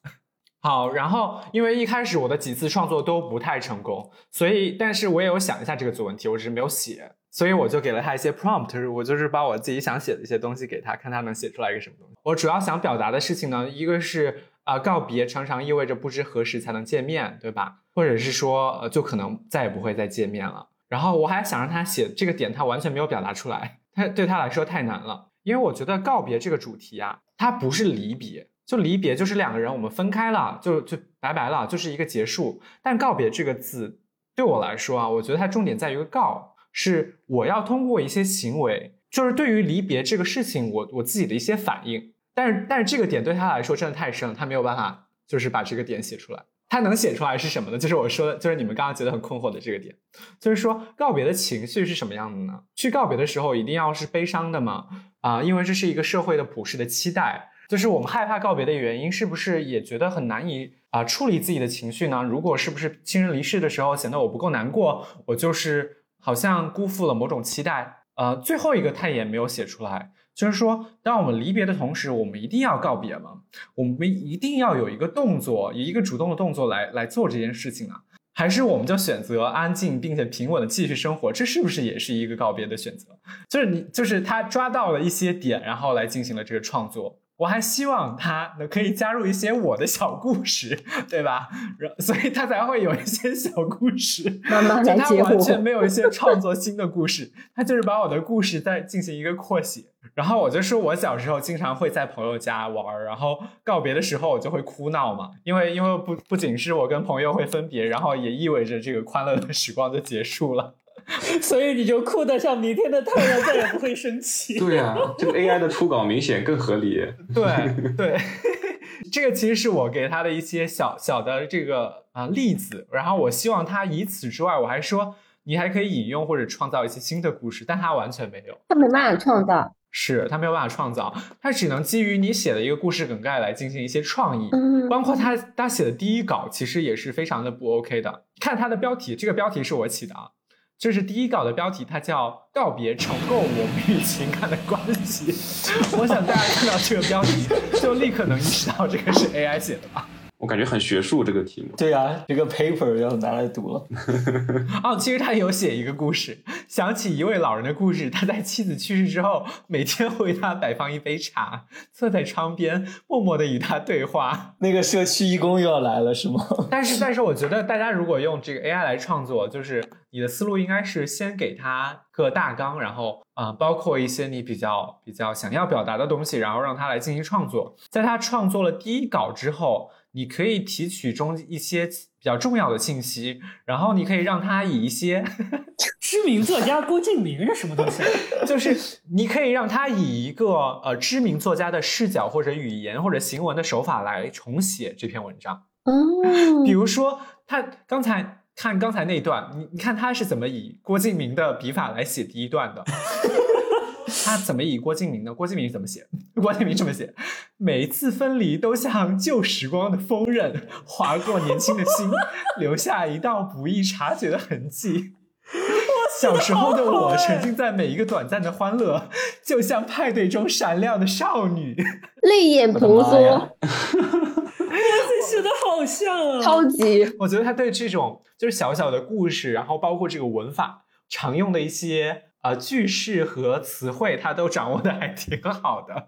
好，然后因为一开始我的几次创作都不太成功，所以但是我也有想一下这个作文题，我只是没有写。所以我就给了他一些 prompt，我就是把我自己想写的一些东西给他，看他能写出来一个什么东西。我主要想表达的事情呢，一个是啊，告别常常意味着不知何时才能见面，对吧？或者是说，呃，就可能再也不会再见面了。然后我还想让他写这个点，他完全没有表达出来，他对他来说太难了。因为我觉得告别这个主题啊，它不是离别，就离别就是两个人我们分开了，就就拜拜了，就是一个结束。但告别这个字对我来说啊，我觉得它重点在于告。是我要通过一些行为，就是对于离别这个事情，我我自己的一些反应。但是但是这个点对他来说真的太深了，他没有办法就是把这个点写出来。他能写出来是什么呢？就是我说的，就是你们刚刚觉得很困惑的这个点，就是说告别的情绪是什么样的呢？去告别的时候一定要是悲伤的吗？啊，因为这是一个社会的普世的期待。就是我们害怕告别的原因，是不是也觉得很难以啊处理自己的情绪呢？如果是不是亲人离世的时候显得我不够难过，我就是。好像辜负了某种期待，呃，最后一个他也没有写出来，就是说，当我们离别的同时，我们一定要告别吗？我们一定要有一个动作，以一个主动的动作来来做这件事情啊？还是我们就选择安静并且平稳的继续生活？这是不是也是一个告别的选择？就是你，就是他抓到了一些点，然后来进行了这个创作。我还希望他能可以加入一些我的小故事，对吧？然所以他才会有一些小故事。慢慢来他完全没有一些创作新的故事，他就是把我的故事再进行一个扩写。然后我就说，我小时候经常会在朋友家玩，然后告别的时候我就会哭闹嘛，因为因为不不仅是我跟朋友会分别，然后也意味着这个欢乐的时光就结束了。所以你就哭得像明天的太阳再也不会升起。对呀，这个 AI 的初稿明显更合理。对对，这个其实是我给他的一些小小的这个啊例子，然后我希望他以此之外，我还说你还可以引用或者创造一些新的故事，但他完全没有，他没办法创造，是他没有办法创造，他只能基于你写的一个故事梗概来进行一些创意。嗯，包括他他写的第一稿其实也是非常的不 OK 的。看他的标题，这个标题是我起的啊。就是第一稿的标题，它叫《告别重构我们与情感的关系》。我想大家看到这个标题，就立刻能意识到这个是 AI 写的吧。我感觉很学术这个题目。对啊，这个 paper 要拿来读了。哦，其实他有写一个故事，想起一位老人的故事。他在妻子去世之后，每天为他摆放一杯茶，坐在窗边，默默的与他对话。那个社区义工又要来了，是吗？但是，但是我觉得大家如果用这个 AI 来创作，就是你的思路应该是先给他个大纲，然后啊，包括一些你比较比较想要表达的东西，然后让他来进行创作。在他创作了第一稿之后。你可以提取中一些比较重要的信息，然后你可以让他以一些 知名作家郭敬明是什么东西？就是你可以让他以一个呃知名作家的视角或者语言或者行文的手法来重写这篇文章。哦，比如说他刚才看刚才那一段，你你看他是怎么以郭敬明的笔法来写第一段的？他怎么以郭敬明的？郭敬明怎么写？郭敬明这么写：每一次分离都像旧时光的锋刃，划过年轻的心，留下一道不易察觉的痕迹。小时候的我沉浸在每一个短暂的欢乐，就像派对中闪亮的少女，泪眼婆娑，写的好像啊，超级我觉得他对这种就是小小的故事，然后包括这个文法常用的一些呃句式和词汇，他都掌握的还挺好的。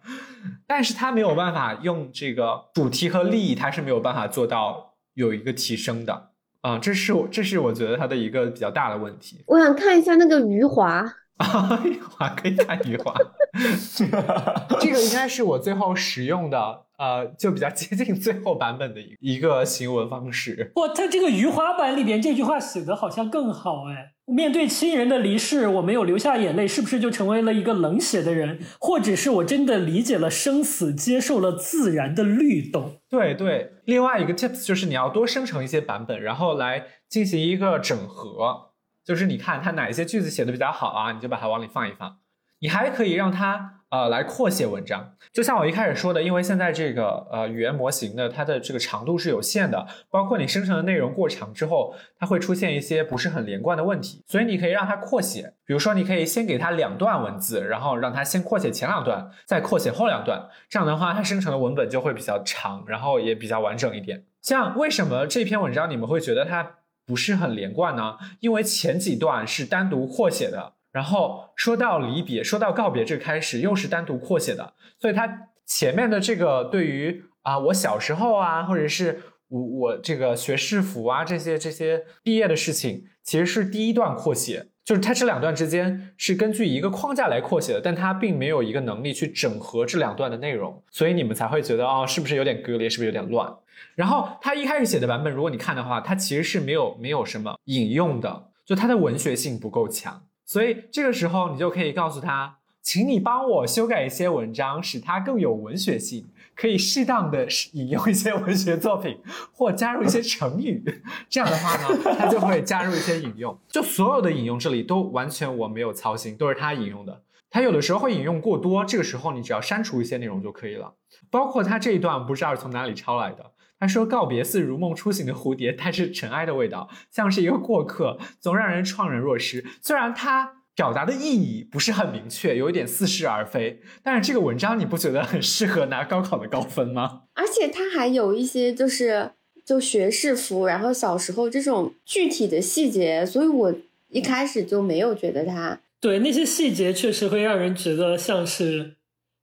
但是他没有办法用这个主题和利益，他是没有办法做到有一个提升的。啊、这是我这是我觉得他的一个比较大的问题。我想看一下那个余华，啊，余华可以看余华，这个应该是我最后使用的，呃，就比较接近最后版本的一一个行文方式。哇，他这个余华版里边这句话写的好像更好哎。面对亲人的离世，我没有流下眼泪，是不是就成为了一个冷血的人？或者是我真的理解了生死，接受了自然的律动？对对，另外一个 tips 就是你要多生成一些版本，然后来进行一个整合。就是你看它哪一些句子写的比较好啊，你就把它往里放一放。你还可以让它呃来扩写文章，就像我一开始说的，因为现在这个呃语言模型的它的这个长度是有限的，包括你生成的内容过长之后，它会出现一些不是很连贯的问题，所以你可以让它扩写。比如说，你可以先给它两段文字，然后让它先扩写前两段，再扩写后两段，这样的话它生成的文本就会比较长，然后也比较完整一点。像为什么这篇文章你们会觉得它不是很连贯呢？因为前几段是单独扩写的。然后说到离别，说到告别这个开始又是单独扩写的，所以它前面的这个对于啊我小时候啊，或者是我我这个学士服啊这些这些毕业的事情，其实是第一段扩写，就是它这两段之间是根据一个框架来扩写的，但它并没有一个能力去整合这两段的内容，所以你们才会觉得哦是不是有点割裂，是不是有点乱？然后他一开始写的版本，如果你看的话，它其实是没有没有什么引用的，就它的文学性不够强。所以这个时候，你就可以告诉他，请你帮我修改一些文章，使它更有文学性，可以适当的引用一些文学作品，或加入一些成语。这样的话呢，他就会加入一些引用。就所有的引用这里都完全我没有操心，都是他引用的。他有的时候会引用过多，这个时候你只要删除一些内容就可以了。包括他这一段不知道是从哪里抄来的。他说：“告别似如梦初醒的蝴蝶，带着尘埃的味道，像是一个过客，总让人怅然若失。虽然他表达的意义不是很明确，有一点似是而非，但是这个文章你不觉得很适合拿高考的高分吗？而且它还有一些就是就学士服，然后小时候这种具体的细节，所以我一开始就没有觉得它对，那些细节确实会让人觉得像是，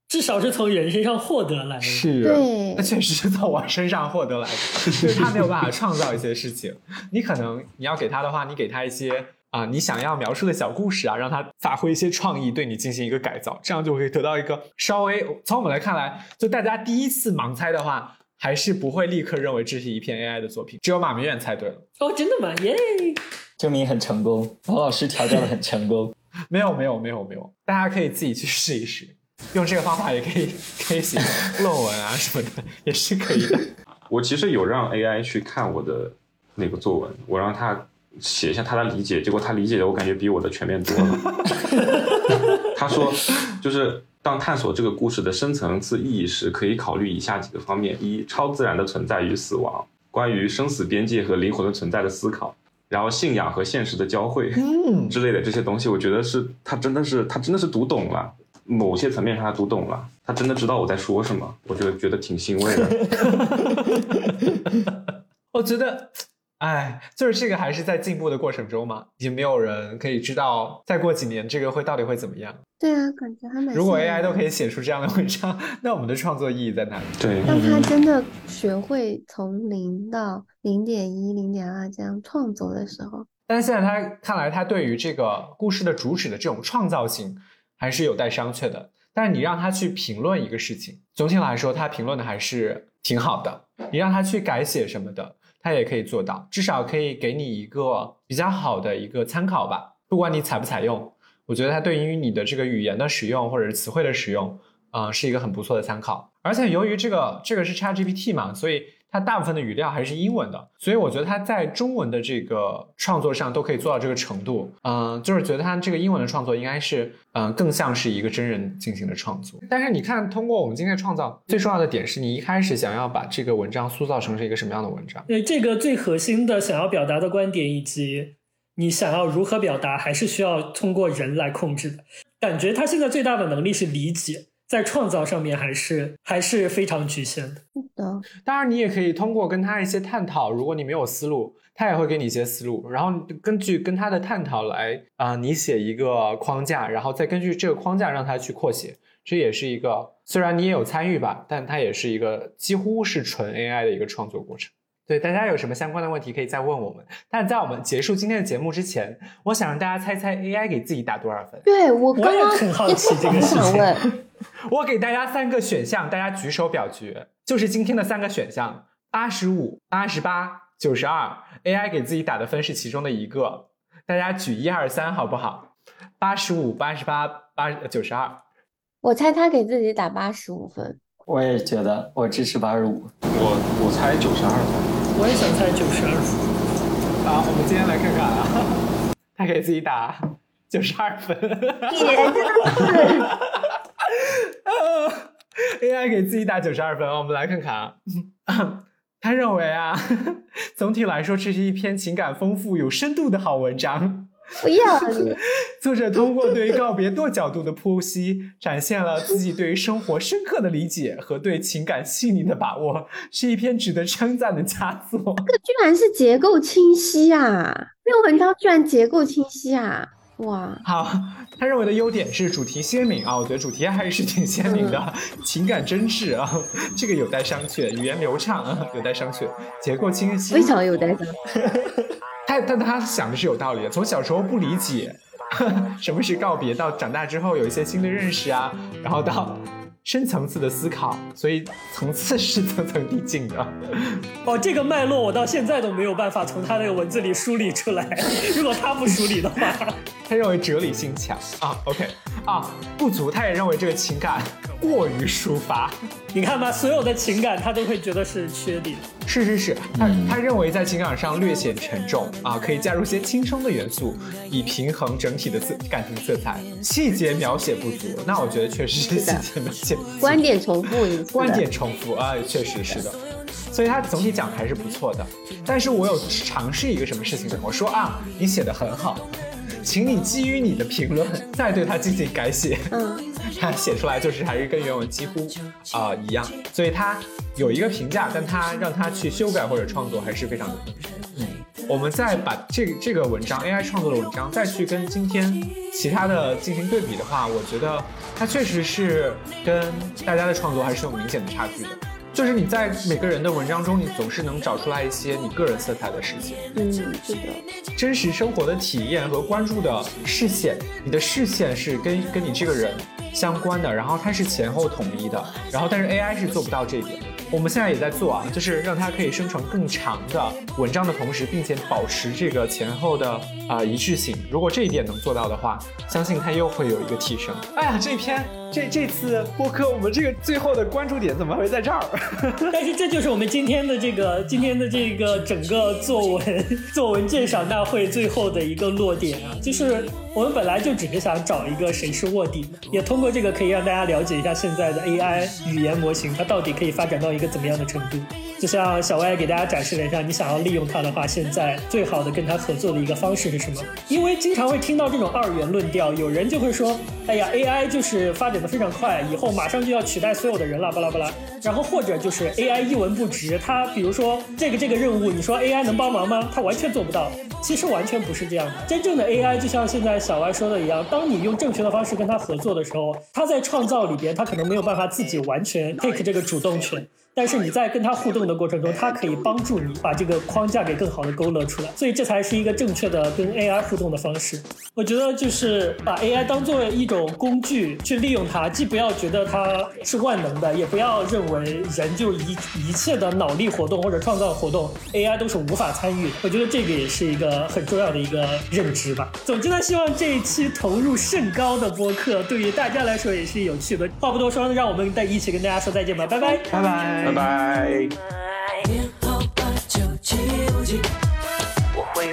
至少是从人身上获得来的。是对那确实是从我身上获得来的，就是他没有办法创造一些事情。你可能你要给他的话，你给他一些啊、你想要描述的小故事啊，让他发挥一些创意，对你进行一个改造，这样就可以得到一个稍微从我们来看来，就大家第一次盲猜的话，还是不会立刻认为这是一篇 AI 的作品。只有马明远猜对了，哦，真的吗？耶！证明很成功，王老师调教的很成功。没有没有没有没有，大家可以自己去试一试，用这个方法也可以可以写论文啊什么的，也是可以的。我其实有让 AI 去看我的那个作文，我让他写一下他的理解，结果他理解的我感觉比我的全面多了。他说，就是当探索这个故事的深层次意义时，可以考虑以下几个方面：一、超自然的存在与死亡，关于生死边界和灵魂的存在的思考，然后信仰和现实的交汇嗯，之类的这些东西，我觉得是他真的是他真的是读懂了。某些层面上，他读懂了，他真的知道我在说什么，我觉得觉得挺欣慰的。我觉得，哎，就是这个还是在进步的过程中嘛，已经没有人可以知道再过几年这个会到底会怎么样。对啊，感觉还蛮。如果 AI 都可以写出这样的文章，那我们的创作意义在哪里？对，让他真的学会从零到零点一、零点二这样创作的时候，但是现在他看来，他对于这个故事的主旨的这种创造性还是有待商榷的。但是你让他去评论一个事情，总体来说，他评论的还是挺好的。你让他去改写什么的，他也可以做到，至少可以给你一个比较好的一个参考吧。不管你采不采用，我觉得它对于你的这个语言的使用或者是词汇的使用，啊、是一个很不错的参考。而且由于这个这个是 ChatGPT 嘛，所以它大部分的语料还是英文的，所以我觉得它在中文的这个创作上都可以做到这个程度。嗯，就是觉得它这个英文的创作应该是，嗯，更像是一个真人进行的创作。但是你看，通过我们今天的创造，最重要的点是你一开始想要把这个文章塑造成是一个什么样的文章？对，这个最核心的想要表达的观点以及你想要如何表达，还是需要通过人来控制的。感觉他现在最大的能力是理解。在创造上面还是还是非常局限的。是的，当然你也可以通过跟他一些探讨，如果你没有思路，他也会给你一些思路，然后根据跟他的探讨来啊，你写一个框架，然后再根据这个框架让他去扩写，这也是一个虽然你也有参与吧，但它也是一个几乎是纯 AI 的一个创作过程。对，大家有什么相关的问题可以再问我们。但在我们结束今天的节目之前，我想让大家猜猜 AI 给自己打多少分？对我刚刚很好奇这个事情。我给大家三个选项，大家举手表决，就是今天的三个选项：八十五、八十八、九十二。AI 给自己打的分是其中的一个，大家举一二三，好不好？八十五、八十八、八九十二。我猜他给自己打八十五分。我也觉得，我支持八十五。我我猜九十二分。我也想猜九十二分。好，我们今天来看看啊，他给自己打九十二分。AI 给自己打九十二分，我们来看看啊。他认为啊，总体来说这是一篇情感丰富、有深度的好文章。不要！作者通过对于告别多角度的剖析，展现了自己对于生活深刻的理解和对情感细腻的把握，是一篇值得称赞的佳作。这居然是结构清晰啊！这篇文章居然结构清晰啊！哇，好，他认为的优点是主题鲜明啊，我觉得主题还是挺鲜明的，情感真挚啊，这个有待商榷，语言流畅啊，有待商榷，结构清晰，非常有待商 榷。他但他想的是有道理的，从小时候不理解 什么是告别，到长大之后有一些新的认识啊，然后到深层次的思考，所以层次是层层递进的。哦，这个脉络我到现在都没有办法从他那个文字里梳理出来。如果他不梳理的话，他认为哲理性强啊。OK 啊，不足，他也认为这个情感过于抒发。你看吧，所有的情感他都会觉得是缺点。是是是，他他认为在情感上略显沉重啊，可以加入些轻松的元素，以平衡整体的色感情色彩。细节描写不足，那我觉得确实是细节描写。观点重复，观点重复啊，确实是的。所以他总体讲还是不错的。但是我有尝试一个什么事情呢？我说啊，你写的很好，请你基于你的评论 再对它进行改写。嗯，他写出来就是还是跟原文几乎啊一样，所以它。有一个评价，但它让它去修改或者创作还是非常的。嗯，我们再把这这个文章 AI 创作的文章再去跟今天其他的进行对比的话，我觉得它确实是跟大家的创作还是有明显的差距的。就是你在每个人的文章中，你总是能找出来一些你个人色彩的事情。嗯，是的，真实生活的体验和关注的视线，你的视线是跟跟你这个人相关的，然后它是前后统一的，然后但是 AI 是做不到这一点。我们现在也在做啊，就是让它可以生成更长的文章的同时，并且保持这个前后的啊一致性。如果这一点能做到的话，相信它又会有一个提升。哎呀，这篇这这次播客，我们这个最后的关注点怎么会在这儿？但是这就是我们今天的这个今天的这个整个作文作文鉴赏大会最后的一个落点啊，就是我们本来就只是想找一个谁是卧底，也通过这个可以让大家了解一下现在的 AI 语言模型，它到底可以发展到。一个怎么样的程度？就像小歪给大家展示了一下，你想要利用它的话，现在最好的跟它合作的一个方式是什么？因为经常会听到这种二元论调，有人就会说：“哎呀，AI 就是发展的非常快，以后马上就要取代所有的人了，巴拉巴拉。”然后或者就是 AI 一文不值，它比如说这个这个任务，你说 AI 能帮忙吗？它完全做不到。其实完全不是这样的。真正的 AI 就像现在小歪说的一样，当你用正确的方式跟它合作的时候，它在创造里边，它可能没有办法自己完全 take 这个主动权。但是你在跟他互动的过程中，他可以帮助你把这个框架给更好的勾勒出来，所以这才是一个正确的跟 AI 互动的方式。我觉得就是把 AI 当做一种工具去利用它，既不要觉得它是万能的，也不要认为人就一一切的脑力活动或者创造活动 AI 都是无法参与。我觉得这个也是一个很重要的一个认知吧。总之呢，希望这一期投入甚高的播客对于大家来说也是有趣的。话不多说，让我们再一起跟大家说再见吧，拜拜，拜拜。拜拜。我会